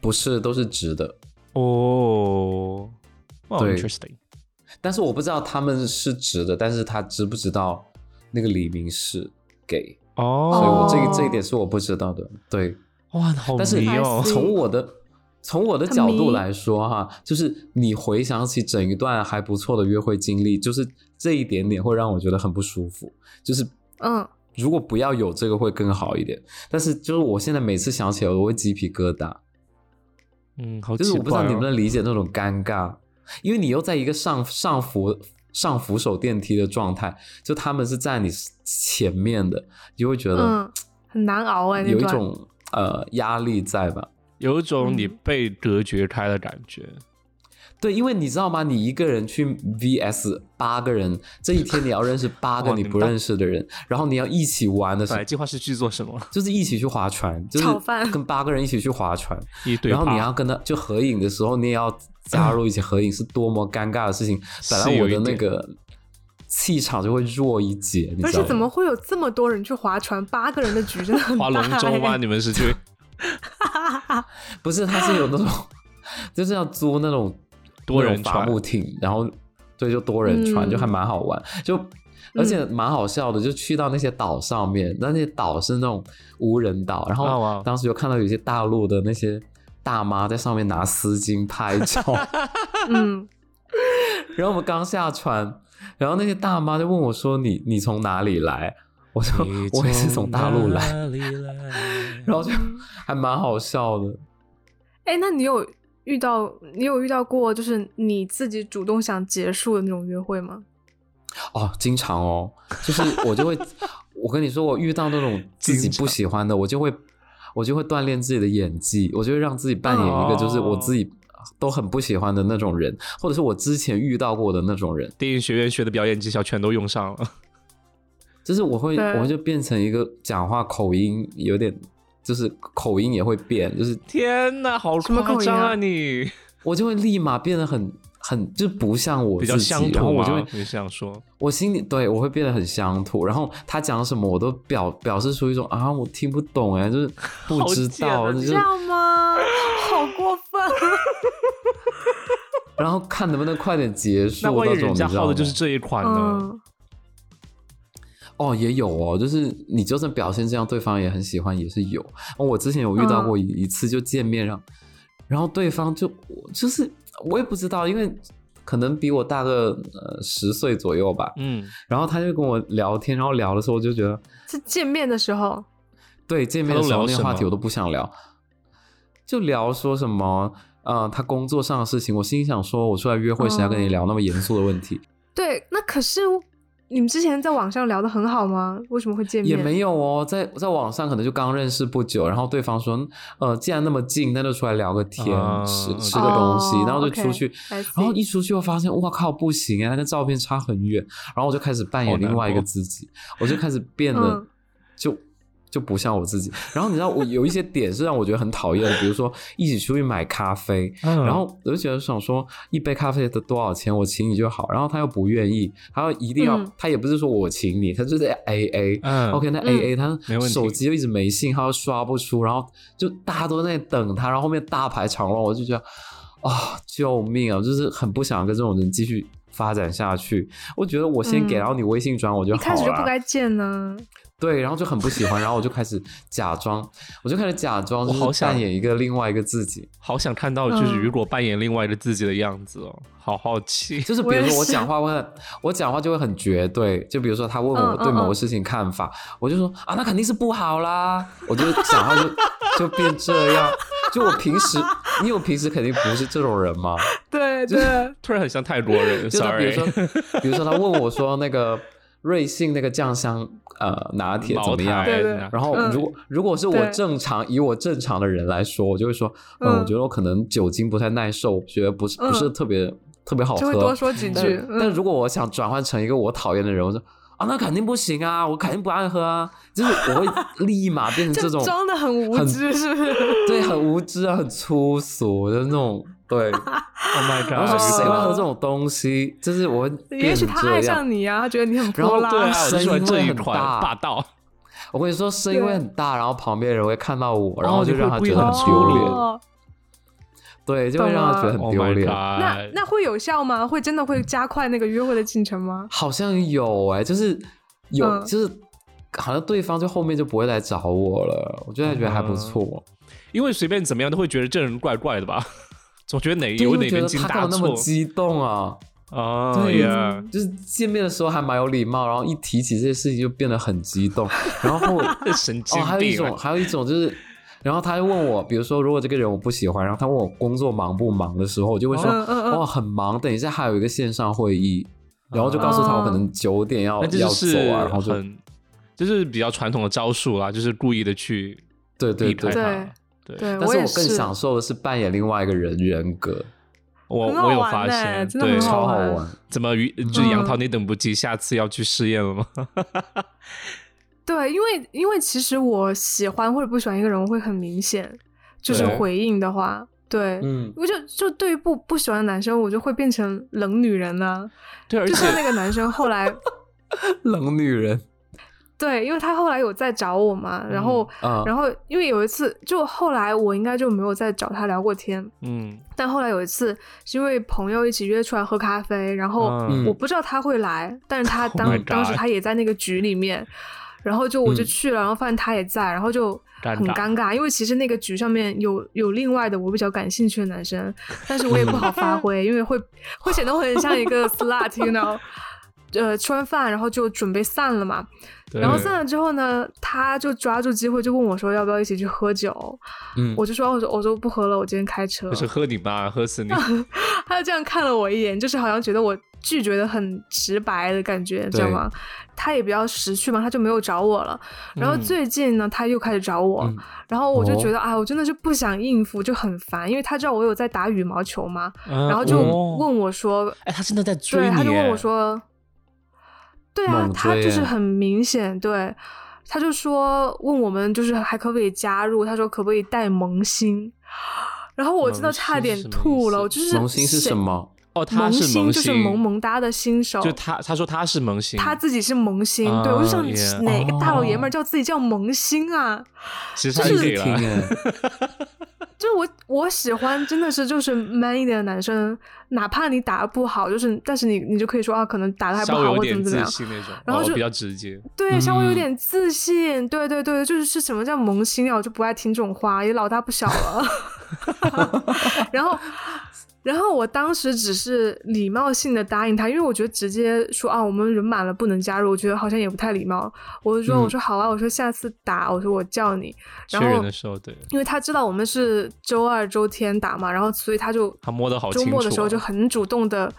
S3: 不是？都是直的。
S2: 哦，
S3: 对
S2: ，interesting。
S3: 但是我不知道他们是直的，但是他知不知道那个李明是 gay？
S2: 哦，
S3: 所以我这这一点是我不知道的。对，
S2: 哇，好
S3: 迷哦。从我的从我的角度来说，哈，就是你回想起整一段还不错的约会经历，就是。这一点点会让我觉得很不舒服，就是
S1: 嗯，
S3: 如果不要有这个会更好一点。但是就是我现在每次想起来，我会鸡皮疙瘩。
S2: 嗯，好，
S3: 就是我不知道你们能理解那种尴尬，因为你又在一个上上扶上扶手电梯的状态，就他们是在你前面的，就会觉得
S1: 很难熬哎，
S3: 有一种呃压力在吧？
S2: 有一种你被隔绝开的感觉。
S3: 对，因为你知道吗？你一个人去 VS 八个人，这一天你要认识八个 你不认识的人，然后你要一起玩的时候，
S2: 计划是去做什么？
S3: 就是一起去划船，就是跟八个人一起去划船。然后你要跟他就合影的时候，你也要加入一起合影，是多么尴尬的事情。本来我的那个气场就会弱一截，
S1: 而且怎么会有这么多人去划船？八个人的局真的很
S2: 划龙舟吗？你们是去？
S3: 不是，他是有那种，就是要租那种。
S2: 多人
S3: 伐木艇，然后对，就多人船，就还蛮好玩，就而且蛮好笑的。就去到那些岛上面，那些岛是那种无人岛，然后当时就看到有些大陆的那些大妈在上面拿丝巾拍照。嗯，然后我们刚下船，然后那些大妈就问我说：“你你从哪里来？”我说：“我也是从大陆来。”然后就 还蛮好笑的。
S1: 哎，那你有？遇到你有遇到过就是你自己主动想结束的那种约会吗？
S3: 哦，经常哦，就是我就会，我跟你说，我遇到那种自己不喜欢的，我就会我就会锻炼自己的演技，我就会让自己扮演一个就是我自己都很不喜欢的那种人，或者是我之前遇到过的那种人。
S2: 电影学院学的表演技巧全都用上了，
S3: 就是我会我就变成一个讲话口音有点。就是口音也会变，就是
S2: 天哪，好夸张啊！你
S3: 我就会立马变得很很，就不像我自己，然后我就会
S2: 这样说，
S3: 我心里对我会变得很乡土，然后他讲什么我都表表示出一种啊，我听不懂哎，就是不知道，
S1: 这样吗？好过分！
S3: 然后看能不能快点结 束
S2: 那
S3: 种，人
S2: 家号的就是这一款呢。
S3: 哦，也有哦，就是你就算表现这样，对方也很喜欢，也是有。我之前有遇到过一一次，就见面让，然后对方就就是我也不知道，因为可能比我大个呃十岁左右吧，嗯，然后他就跟我聊天，然后聊的时候我就觉得
S1: 是见面的时候，
S3: 对，见面的时候那个话题我都不想聊，就聊说什么呃他工作上的事情，我心想说，我出来约会谁要跟你聊那么严肃的问题，
S1: 对，那可是。你们之前在网上聊的很好吗？为什么会见面？
S3: 也没有哦，在在网上可能就刚认识不久，然后对方说，呃，既然那么近，那就出来聊个天，吃吃个东西，然后就出去，然后一出去我发现，哇靠，不行啊，那个照片差很远，然后我就开始扮演另外一个自己，我就开始变得就。就不像我自己，然后你知道我有一些点是让我觉得很讨厌的，比如说一起出去买咖啡，然后我就觉得想说一杯咖啡的多少钱，我请你就好，然后他又不愿意，他要一定要，他也不是说我请你，他就是 A A，OK，那 A A 他手机又一直没信号刷不出，然后就大家都在等他，然后后面大排长龙，我就觉得啊救命啊，就是很不想跟这种人继续发展下去。我觉得我先给，然后你微信转我就好了，一
S1: 开始就不该见呢。
S3: 对，然后就很不喜欢，然后我就开始假装，我就开始假装，我好想扮演一个另外一个自己，
S2: 好想看到就是雨果扮演另外一个自己的样子哦，好好奇。
S3: 就是比如说我讲话会，我讲话就会很绝对，就比如说他问我对某个事情看法，我就说啊，那肯定是不好啦，我就讲话就就变这样。就我平时，因为我平时肯定不是这种人嘛。
S1: 对对，
S2: 突然很像泰国人。
S3: 就比如说，比如说他问我说那个。瑞幸那个酱香呃拿铁怎么样？
S1: 对对。
S3: 然后如果如果是我正常以我正常的人来说，我就会说，嗯，我觉得我可能酒精不太耐受，觉得不是不是特别特别好喝。就
S1: 会多说几句。
S3: 但如果我想转换成一个我讨厌的人，我说啊，那肯定不行啊，我肯定不爱喝啊，就是我会立马 变成这种
S1: 装的很无知，是不是？
S3: 对，很无知啊，很粗俗的那种。对，
S2: Oh my god！
S3: 然后说谁会喝这种东西？就是我，
S1: 也许他爱上你啊，他觉得你很泼辣，
S3: 声音会很
S2: 大，霸道。
S3: 我跟你说，声音会很大，然后旁边人会看到我，然后就让他觉得很丢脸。对，就会让他觉得很丢脸。
S1: 那那会有效吗？会真的会加快那个约会的进程吗？
S3: 好像有哎，就是有，就是好像对方就后面就不会来找我了。我觉得觉得还不错，
S2: 因为随便怎么样都会觉得这人怪怪的吧。总觉得哪有哪边筋打
S3: 错，那么激动啊！
S2: 啊，对呀，
S3: 就是见面的时候还蛮有礼貌，然后一提起这些事情就变得很激动。然后
S2: 神经
S3: 哦，还有一种，还有一种就是，然后他就问我，比如说如果这个人我不喜欢，然后他问我工作忙不忙的时候，我就会说哇很忙，等一下还有一个线上会议，然后就告诉他我可能九点要要走啊，然后就
S2: 就是比较传统的招数啦，就是故意的去
S3: 对对对。
S2: 对，
S1: 对
S3: 但是我更
S1: 我也是
S3: 享受的是扮演另外一个人人格，
S2: 我我有发现，
S1: 真的
S2: 对
S1: 很好
S3: 超好
S1: 玩
S3: 玩。
S2: 怎么于就是杨桃，
S1: 嗯
S2: 你等不及下次要去试验了吗？
S1: 对，因为因为其实我喜欢或者不喜欢一个人，我会很明显，就是回应的话，对，
S3: 嗯，
S1: 我就就对于不不喜欢的男生，我就会变成冷女人呢。
S2: 对，而
S1: 就像那个男生后来，
S3: 冷女人
S1: 对，因为他后来有在找我嘛，然后、
S3: 啊，
S1: 然后因为有一次，就后来我应该就没有再找他聊过天，
S2: 嗯。
S1: 但后来有一次是因为朋友一起约出来喝咖啡，然后
S2: 嗯。
S1: 我不知道他会来，但是他
S2: Oh
S1: 当、当时他也在那个局里面，然后就我就
S3: 嗯。
S1: 去了，然后发现他也在，然后就很尴尬，因为其实那个局上面有有另外的我比较感兴趣的男生，但是我也不好发挥，因为会会显得我很像一个 slut，you know。呃，吃完饭然后就准备散了嘛，然后散了之后呢，他就抓住机会就问我说要不要一起去喝酒，
S3: 嗯，
S1: 我就说我说我说不喝了，我今天开车。
S2: 就是喝你妈，喝死你！
S1: 他就这样看了我一眼，就是好像觉得我拒绝的很直白的感觉，你知道吗？他也比较识趣嘛，他就没有找我了。然后
S2: 嗯
S1: 最近呢，他又开始找我，
S3: 嗯。
S1: 然后我就觉得
S3: 哦。
S1: 啊、我真的是不想应付，就很烦，因为他知道我有在打羽毛球嘛，
S2: 然
S1: 然后就
S2: 哦。
S1: 问我说，
S2: 哎，他真的在追
S1: 对，他就问我，说，对啊，他就是很明显，对，他就说问我们就是还可不可以加入，他说可不可以带萌新，然后我真的
S2: 萌
S1: 差点吐了，就是
S3: 萌新是什么？
S2: 哦，他
S1: 萌新就是，萌萌哒的新手，
S2: 就他他说他是萌新，
S1: 他自己是萌新，对我就想哪个大老爷们
S3: 哦
S1: 儿叫自己叫萌新啊？
S2: 其实
S1: 就是
S2: 他是给了，
S3: 听哎，
S1: 就是我我喜欢真的是就是 man 一点的男生，哪怕你打的不好，就是但是你你就可以说啊，可能打的还不好或怎么怎么样，然后就
S2: 哦比较直接，
S1: 对，稍微有
S3: 嗯
S1: 点自信，对对对，就是是什么叫萌新啊？我就不爱听这种话，也老大不小了。然后，然后我当时只是礼貌性的答应他，因为我觉得直接说啊，我们人满了不能加入，我觉得好像也不太礼貌。我就说，
S3: 嗯
S1: 我说好啊，我说下次打，我说我叫你。
S2: 确
S1: 然后
S2: 认的时候，对
S1: 因为他知道我们是周二、周天打嘛，然后所以他就
S2: 他摸得好
S1: 周末的时候就很主动的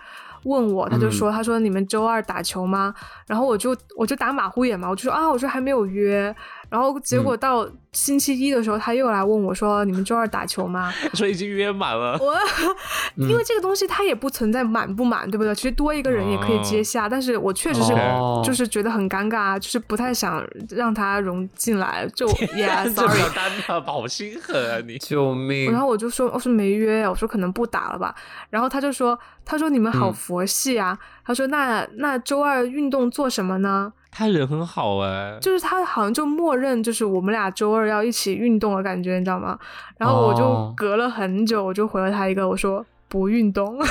S1: 问我，他就
S3: 嗯
S1: 说，他说你们周二打球吗？然后我就我就打马虎眼嘛，我就说啊，我说还没有约。然后结果到星期一的时候，他又来问我说，你们周二打球吗？
S2: 说已经约满了，
S1: 我 因为这个东西它也不存在满不满，对不对？其实多一个人也可以接下，但是我确实是
S3: 哦
S1: 就是觉得很尴尬，就是不太想让他融进来，就 yeah
S2: 这
S1: sorry
S2: 表。单的好心狠啊你！
S3: 救命！
S1: 然后我就说，我说没约，我说可能不打了吧。然后他就说，他说你们好
S3: 嗯
S1: 佛系啊。他说那那周二运动做什么呢？
S2: 他人很好哎，
S1: 就是他好像就默认就是我们俩周二要一起运动的感觉，你知道吗？然后我就
S3: 哦
S1: 隔了很久，我就回了他一个，我说不运动。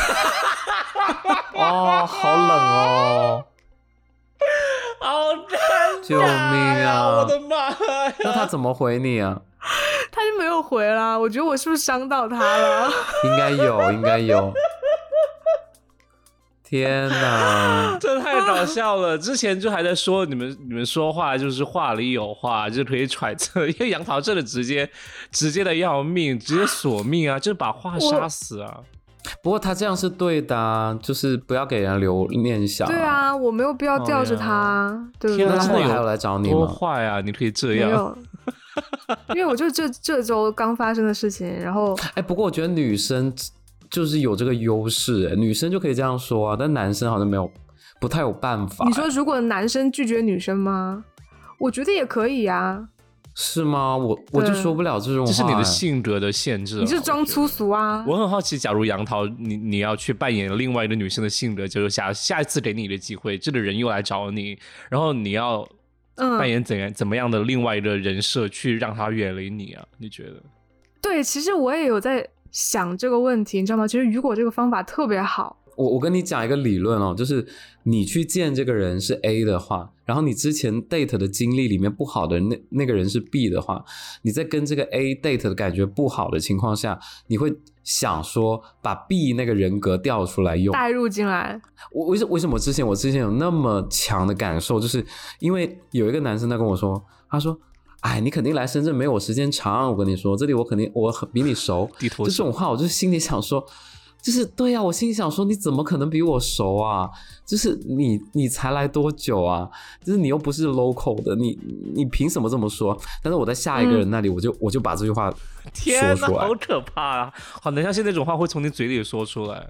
S3: 哦，好冷哦，
S2: 好尴
S3: 救命啊！
S2: 我的妈呀！
S3: 那他怎么回你啊？
S1: 他就没有回啦。我觉得我是不是伤到他了？
S3: 应该有，应该有。天哪！
S2: 这太搞笑了！之前就还在说你们你们说话就是话里有话，就可以揣测，因为杨桃真的直接直接的要命，直接索命啊，就是把话杀死啊！
S3: 不过他这样是对的、啊，就是不要给人留念想、
S1: 对，啊，我没有必要吊着他，对不对？
S2: 天啊，真的有
S3: 来还有来找你
S2: 多
S3: 吗？
S2: 坏啊！你可以这样，
S1: 因为我就这这周刚发生的事情，然后
S3: 哎，不过我觉得女生就是有这个优势，哎女生就可以这样说啊，但男生好像没有，不太有办法。
S1: 你说如果男生拒绝女生吗？我觉得也可以啊，
S3: 是吗？我我就说不了这种话、
S2: 这是你的
S3: 哎
S2: 性格的限制啊。
S1: 你是装粗俗啊。
S2: 我很好奇，假如杨桃你你要去扮演另外一个女生的性格，就是下下一次给你的机会，这个人又来找你，然后你要
S1: 嗯
S2: 扮演怎样、怎么样的另外一个人设去让他远离你啊？你觉得？
S1: 对，其实我也有在想这个问题，你知道吗？其实雨果这个方法特别好，
S3: 我我跟你讲一个理论哦，就是你去见这个人是 A 的话，然后你之前 date 的经历里面不好的那那个人是 B 的话，你在跟这个 A date 的感觉不好的情况下，你会想说把 B 那个人格调出来用。
S1: 带入进来，
S3: 我为什为什么之前我之前有那么强的感受，就是因为有一个男生他跟我说，他说。哎，你肯定来深圳没我时间长，我跟你说，这里我肯定我很比你熟。
S2: 地头蛇
S3: 就这种话，我就心里想说，就是对呀，我心里想说，你怎么可能比我熟啊？就是你你才来多久啊？就是你又不是 local 的，你你凭什么这么说？但是我在下一个人那里，我就我就把这句话说出来，
S2: 好可怕啊！好难相信那种话会从你嘴里说出来。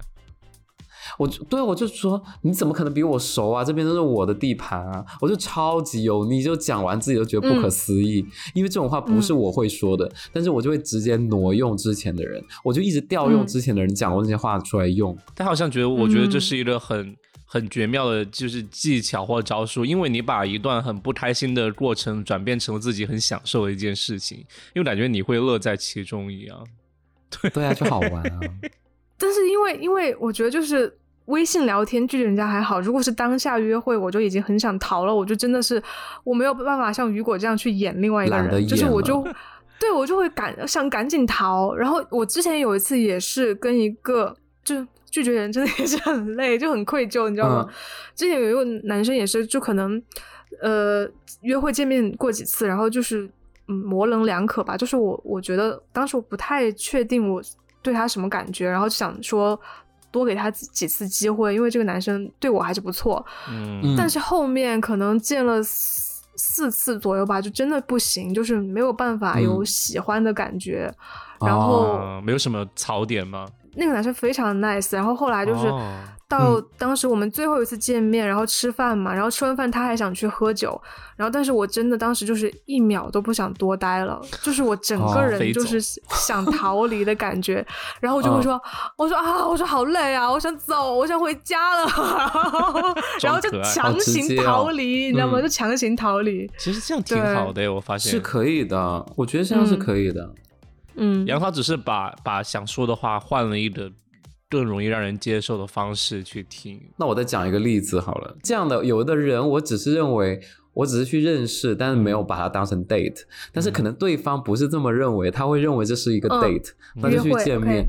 S3: 我对我就说你怎么可能比我熟啊？这边都是我的地盘啊！我就超级油腻，就讲完自己都觉得不可思议，因为这种话不是我会说的，但是我就会直接挪用之前的人，我就一直调用之前的人讲过那些话出来用。
S2: 他好像觉得，我觉得这是一个很很绝妙的，就是技巧或招数，因为你把一段很不开心的过程转变成了自己很享受的一件事情，因为感觉你会乐在其中一样。对
S3: 对啊，就好玩啊！
S1: 但是因为因为我觉得就是。微信聊天拒绝人家还好，如果是当下约会，我就已经很想逃了。我就真的是我没有办法像雨果这样去演另外一个人，就是我就 对我就会赶想赶紧逃。然后我之前有一次也是跟一个就拒绝人，真的也是很累，就很愧疚，你知道吗？之前有一个男生也是，就可能呃约会见面过几次，然后就是嗯模棱两可吧。就是我我觉得当时我不太确定我对他什么感觉，然后就想说。多给他几次机会，因为这个男生对我还是不错。嗯，但是后面可能见了四四次左右吧，就真的不行，就是没有办法有喜欢的感觉。然后
S2: 没有什么槽点吗？
S1: 那个男生非常 nice，然后后来就是。到当时我们最后一次见面，然后吃饭嘛，然后吃完饭他还想去喝酒，然后但是我真的当时就是一秒都不想多待了，就是我整个人就是想逃离的感觉，然后我就会说，我说啊，我说好累啊，我想走，我想回家了，然后就强行逃离，你知道吗？就强行逃离。
S2: 其实这样挺好的，我发现
S3: 是可以的，我觉得这样是可以的。
S1: 嗯，
S2: 杨涛只是把把想说的话换了一个。更容易让人接受的方式去听。
S3: 那我再讲一个例子好了。这样的有的人，我只是认为，我只是去认识，但是没有把它当成 date。但是可能对方不是这么认为，他会认为这是一个 date，那就去见面。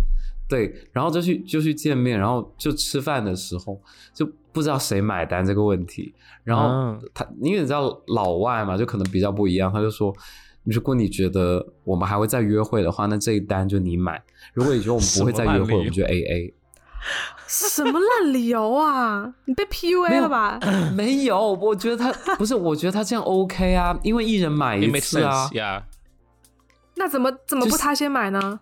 S3: 对，然后就去就去见面，然后就吃饭的时候就不知道谁买单这个问题。然后他因为你知道老外嘛，就可能比较不一样，他就说。如果你觉得我们还会再约会的话，那这一单就你买。如果你觉得我们不会再约会，我们就 A A。
S1: 什么烂理由啊！你被 P U A 了吧？
S3: 没有，我觉得他不是，我觉得他这样 O K 啊，因为一人买一次啊。
S1: 那怎么怎么不他先买呢？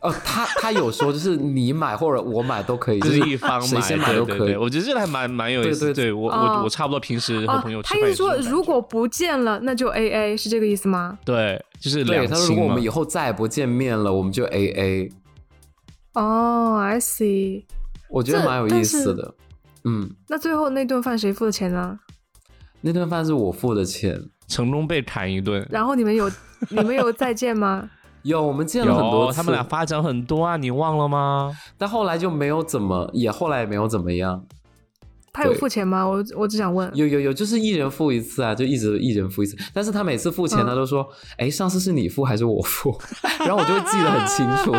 S3: 哦，他他有说，就是你买或者我买都可以，
S2: 就是一方
S3: 谁先买都可以。
S2: 我觉得这个还蛮蛮有意思。对对对，我我我差不多平时和朋友吃
S1: 饭。他意思说，如果不见了，那就 A A，是这个意思吗？
S2: 对，就是两
S3: 他说，如果我们以后再也不见面了，我们就 A A。
S1: 哦，I see。
S3: 我觉得蛮有意思的。嗯，
S1: 那最后那顿饭谁付的钱呢？
S3: 那顿饭是我付的钱，
S2: 成功被砍一顿。
S1: 然后你们有你们有再见吗？
S3: 有，我们见了很多次，
S2: 他们俩发展很多啊，你忘了吗？
S3: 但后来就没有怎么，也后来也没有怎么样。
S1: 他有付钱吗？我我只想问。
S3: 有有有，就是一人付一次啊，就一直一人付一次。但是他每次付钱，他都说：“哎，上次是你付还是我付？” 然后我就会记得很清楚。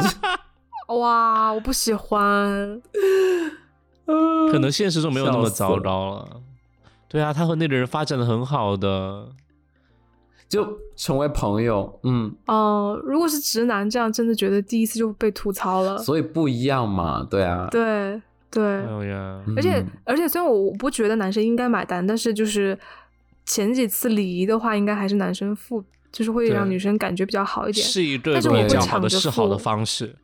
S1: 哇，我不喜欢。
S2: 可能现实中没有那么糟糕了。对啊，他和那个人发展的很好的。
S3: 就成为朋友，嗯。
S1: 哦，如果是直男，这样真的觉得第一次就被吐槽了，
S3: 所以不一样嘛，对啊，
S1: 对对，而且而且虽然我不觉得男生应该买单，但是就是前几次礼仪的话，应该还是男生付，就是会让女生感觉比较好一点，
S2: 是一个比较好的示好的方式。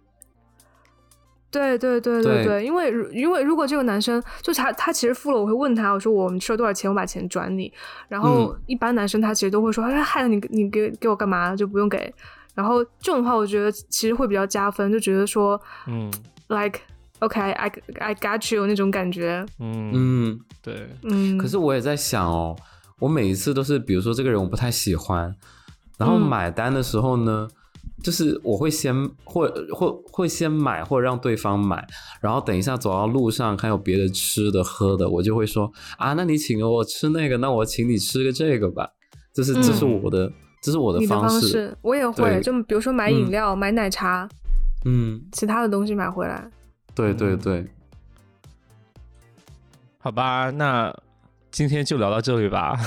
S1: 对对对对对，因为因为如果这个男生就他他其实付了，我会问他，我说我们吃了多少钱，我把钱转你。然后一般男生他其实都会说，哎，害了你你给给我干嘛就不用给。然后这种话我觉得其实会比较加分，就觉得说，嗯，like OK I I got you 那种感觉。
S2: 嗯嗯，对，
S1: 嗯。
S3: 可是我也在想哦，我每一次都是比如说这个人我不太喜欢，然后买单的时候呢。就是我会先或或会先买或者让对方买，然后等一下走到路上看有别的吃的喝的，我就会说啊，那你请我吃那个，那我请你吃个这个吧。这是这是我的这是我的
S1: 方
S3: 式，
S1: 我也会就比如说买饮料、买奶茶，
S3: 嗯，
S1: 其他的东西买回来。
S3: 对对对，
S2: 好吧，那今天就聊到这里吧。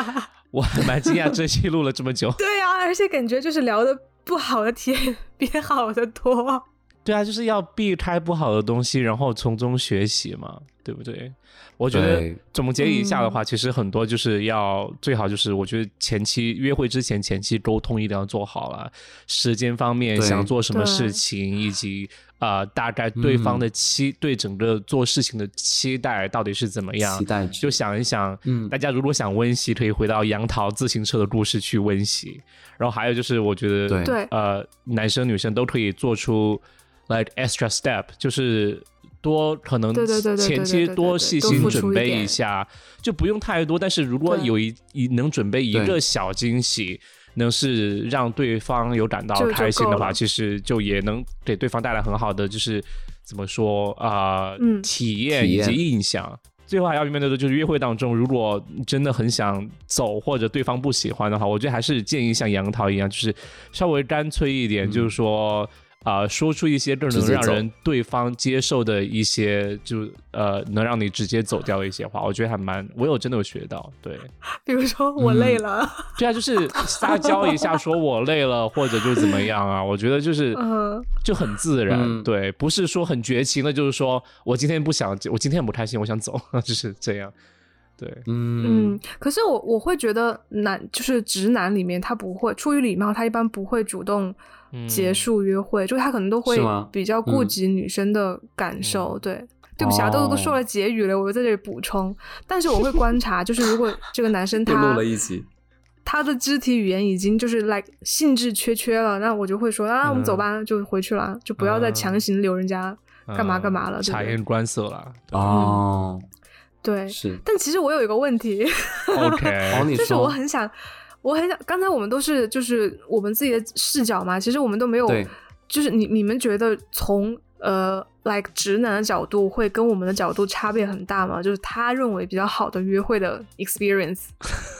S2: 我还蛮惊讶，这期录了这么久。
S1: 对啊，而且感觉就是聊的。不好的体验比好的多，
S2: 对啊，就是要避开不好的东西，然后从中学习嘛，对不对？我觉得总结一下的话，其实很多就是要最好就是，我觉得前期约会之前前期沟通一定要做好了，时间方面想做什么事情，以及呃大概对方的期、对整个做事情的期待到底是怎么样。
S3: 期，待
S2: 就想一想，
S3: 嗯。
S2: 大家如果想温习，可以回到杨桃自行车的故事去温习。然后还有就是，我觉得
S3: 对。
S1: 对。
S2: 呃，男生女生都可以做出 like extra step，就是多可能前期多细心准备
S1: 一
S2: 下，就不用太多。但是如果有一一能准备一个小惊喜。能是让对方有感到开心的话，其实就也能给对方带来很好的，就是怎么说啊、呃
S1: 嗯
S2: 体验以及印象。最后还要面对的就是约会当中，如果真的很想走，或者对方不喜欢的话，我觉得还是建议像杨桃一样，就是稍微干脆一点，就是说。啊、说出一些更能让人对方接受的一些，就呃，能让你直接走掉的一些话，我觉得还蛮，我有真的有学到，对，
S1: 比如说我
S3: 嗯
S1: 累了，
S2: 对啊，就是撒娇一下，说我累了，或者就怎么样啊，我觉得就是
S1: 嗯
S2: 就很自然，
S3: 嗯
S2: 对，不是说很绝情的，就是说我今天不想，我今天很不开心，我想走，就是这样，对，
S3: 嗯。
S1: 嗯，可是我我会觉得男就是直男里面他不会出于礼貌，他一般不会主动结束约会，就他可能都会比较顾
S3: 嗯。
S1: 及女生的感受。对，对不起啊，豆豆都说
S3: 哦。
S1: 了结语了，我在这里补充。但是我会观察，就是如果这个男生
S3: 他录
S1: 他
S3: 了一集，
S1: 他的肢体语言已经就是 like 兴致缺缺了，那我就会说啊，我们走吧，就回去了，就不要再强行留人家干嘛干嘛了，
S2: 察言观色了。
S3: 哦，
S1: 对。
S3: 是
S1: 但其实我有一个问题，
S2: OK，
S1: 就是我很想，我很想，刚才我们都是就是我们自己的视角嘛，其实我们都没有，就是你你们觉得从呃，like 直男的角度会跟我们的角度差别很大吗？就是他认为比较好的约会的 experience，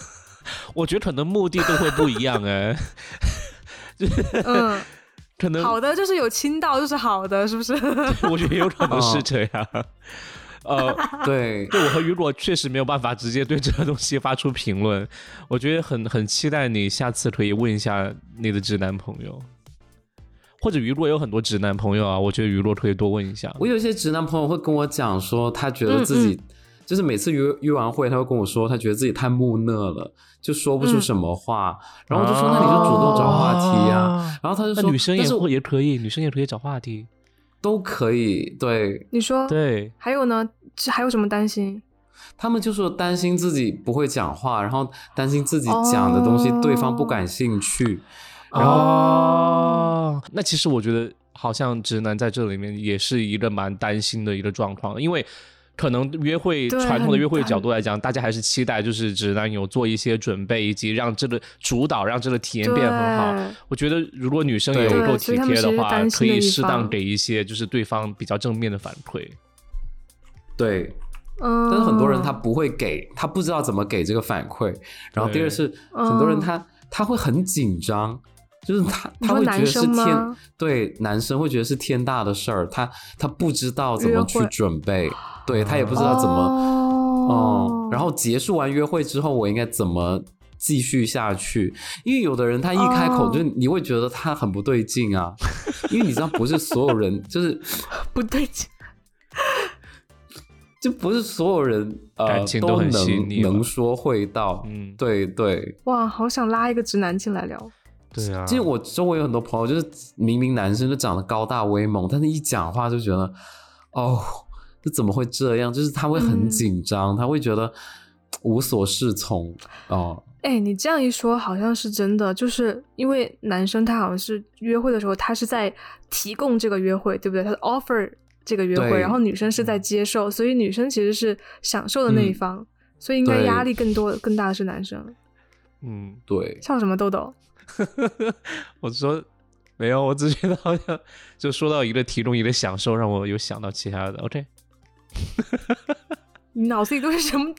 S2: 我觉得可能目的都会不一样哎，
S1: 嗯，
S2: 可能
S1: 好的就是有亲到就是好的，是不是？
S2: 我觉得有可能是这样。呃，
S3: 对，
S2: 对我和雨果确实没有办法直接对这个东西发出评论，我觉得很很期待你下次可以问一下你的直男朋友，或者雨果有很多直男朋友啊，我觉得雨果可以多问一下。
S3: 我有一些直男朋友会跟我讲说，他觉得自
S1: 嗯
S3: 己、就是每次约约完会，他会跟我说，他觉得自己太木讷了，就说不出
S1: 嗯
S3: 什么话。然后我就说，那你就主动找话题呀、
S2: 啊
S3: 然后他就说，
S2: 那女生也会也可以，女生也可以找话题。
S3: 都可以。对
S1: 你说
S2: 对，
S1: 还有呢？是还有什么担心？
S3: 他们就说担心自己不会讲话，然后担心自己讲的东西
S1: 哦
S3: 对方不感兴趣。然后
S2: 哦，那其实我觉得好像直男在这里面也是一个蛮担心的一个状况，因为可能约会传统的约会角度来讲，大家还是期待就是直男有做一些准备，以及让这个主导让这个体验变得很好。我觉得如果女生
S3: 对
S2: 也够体贴的话可以适当给一些就是对方比较正面的反馈。
S3: 对，
S1: 嗯，
S3: 但是很多人他不会给，他不知道怎么给这个反馈。然后第二是
S1: 嗯
S3: 很多人他他会很紧张，就是他他会觉得是天对男生会觉得是天大的事儿，他他不知道怎么去准备，对他也不知道怎么
S1: 哦。
S3: 哦。然后结束完约会之后，我应该怎么？继续下去，因为有的人他一开口
S1: 哦。
S3: 就你会觉得他很不对劲啊，因为你知道不是所有人就是
S1: 不对劲，
S3: 就不是所有人呃
S2: 感情都很
S3: 能
S2: 细腻嘛
S3: 能说会道，
S2: 嗯，
S3: 对对。
S1: 哇，好想拉一个直男进来聊。
S2: 对啊。
S3: 其实我周围有很多朋友，就是明明男生就长得高大威猛，但是一讲话就觉得，哦，这怎么会这样？就是他会很
S1: 嗯
S3: 紧张，他会觉得无所适从哦。
S1: 哎，你这样一说，好像是真的，就是因为男生他好像是约会的时候，他是在提供这个约会，对不对？他的 offer 这个约会，然后女生是在接受，所以女生其实是享受的那一
S3: 嗯
S1: 方，所以应该压力更多、更大的是男生。
S2: 嗯，
S3: 对，
S1: 笑什么豆豆？
S2: 我说没有，我只觉得好像就说到一个提供一个享受，让我有想到其他的。OK，
S1: 你脑子里都是什么？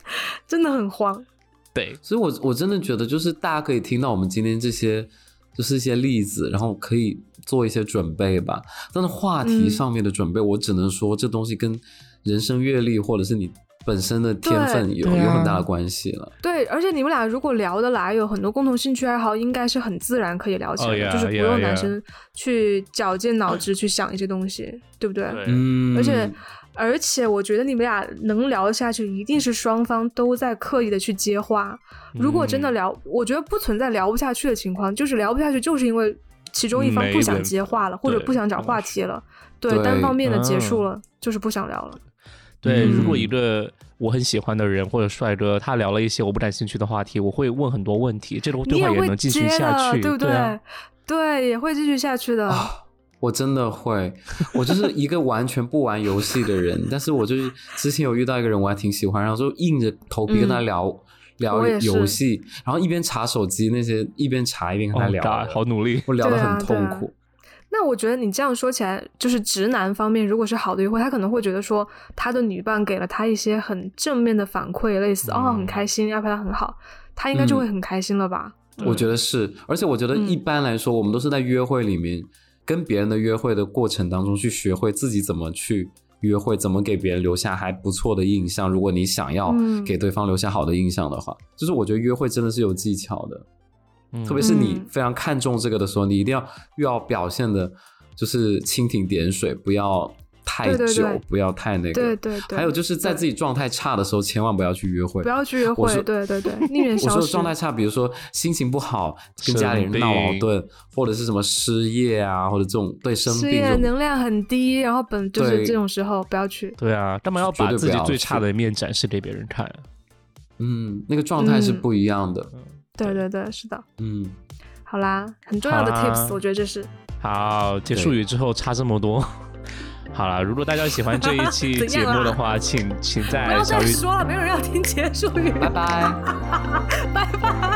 S1: 真的很慌。
S2: 对，
S3: 所以我我真的觉得，就是大家可以听到我们今天这些，就是一些例子，然后可以做一些准备吧。但是话题
S1: 嗯
S3: 上面的准备，我只能说这东西跟人生阅历或者是你本身的天分有有很大的关系了。
S1: 对，而且你们俩如果聊得来，有很多共同兴趣爱好，应该是很自然可以聊起来的，就是不用男生去绞尽脑汁去想一些东西，对不对？
S3: 嗯，
S1: 而且。而且我觉得你们俩能聊得下去，一定是双方都在刻意的去接话。如果真的聊，我觉得不存在聊不下去的情况，就是聊不下去，就是因为其中一方不想接话了，或者不想找话题了，对，单方面的结束了，就是不想聊了。
S2: 对，如果一个我很喜欢的人或者帅哥，他聊了一些我不感兴趣的话题，我会问很多问题，这种对话
S1: 也
S2: 能继续下去，
S1: 对不
S2: 对？
S1: 对，也会继续下去的。
S3: 我真的会，我就是一个完全不玩游戏的人，但是我就是之前有遇到一个人，我还挺喜欢，然后就硬着头皮跟他聊聊游戏，然后一边查手机那些，一边查一边跟他聊，
S2: 好努力，
S3: 我聊得很痛苦。
S1: 那我觉得你这样说起来，就是直男方面，如果是好的约会，他可能会觉得说他的女伴给了他一些很正面的反馈，类似哦很开心，安排他很好，他应该就会很开心了吧？
S3: 我觉得是，而且我觉得一般来说，我们都是在约会里面。跟别人的约会的过程当中，去学会自己怎么去约会，怎么给别人留下还不错的印象。如果你想要给对方留下好的印象的话，就是我觉得约会真的是有技巧的，特别是你非常看重这个的时候，你一定要又要表现的，就是蜻蜓点水，不要。太久，不要太那个。
S1: 对对对。
S3: 还有就是在自己状态差的时候，千万不要去约会。
S1: 不要去约会。对对对，宁愿。
S3: 我说状态差，比如说心情不好，跟家里人闹矛盾，或者是什么失业啊，或者这种对生病。失
S1: 业能量很低，然后本就是这种时候不要去。
S2: 对啊，干嘛要把自己最差的一面展示给别人看？
S3: 嗯，那个状态是不一样的。
S1: 对对对，是的。
S3: 嗯，
S1: 好啦，很重要的 tips，我觉得这是。
S2: 好，结束语之后差这么多。好了，如果大家喜欢这一期 节目的话，请请在
S1: 不要再说了，没有人要听结束语。
S3: 拜拜，
S1: 拜拜。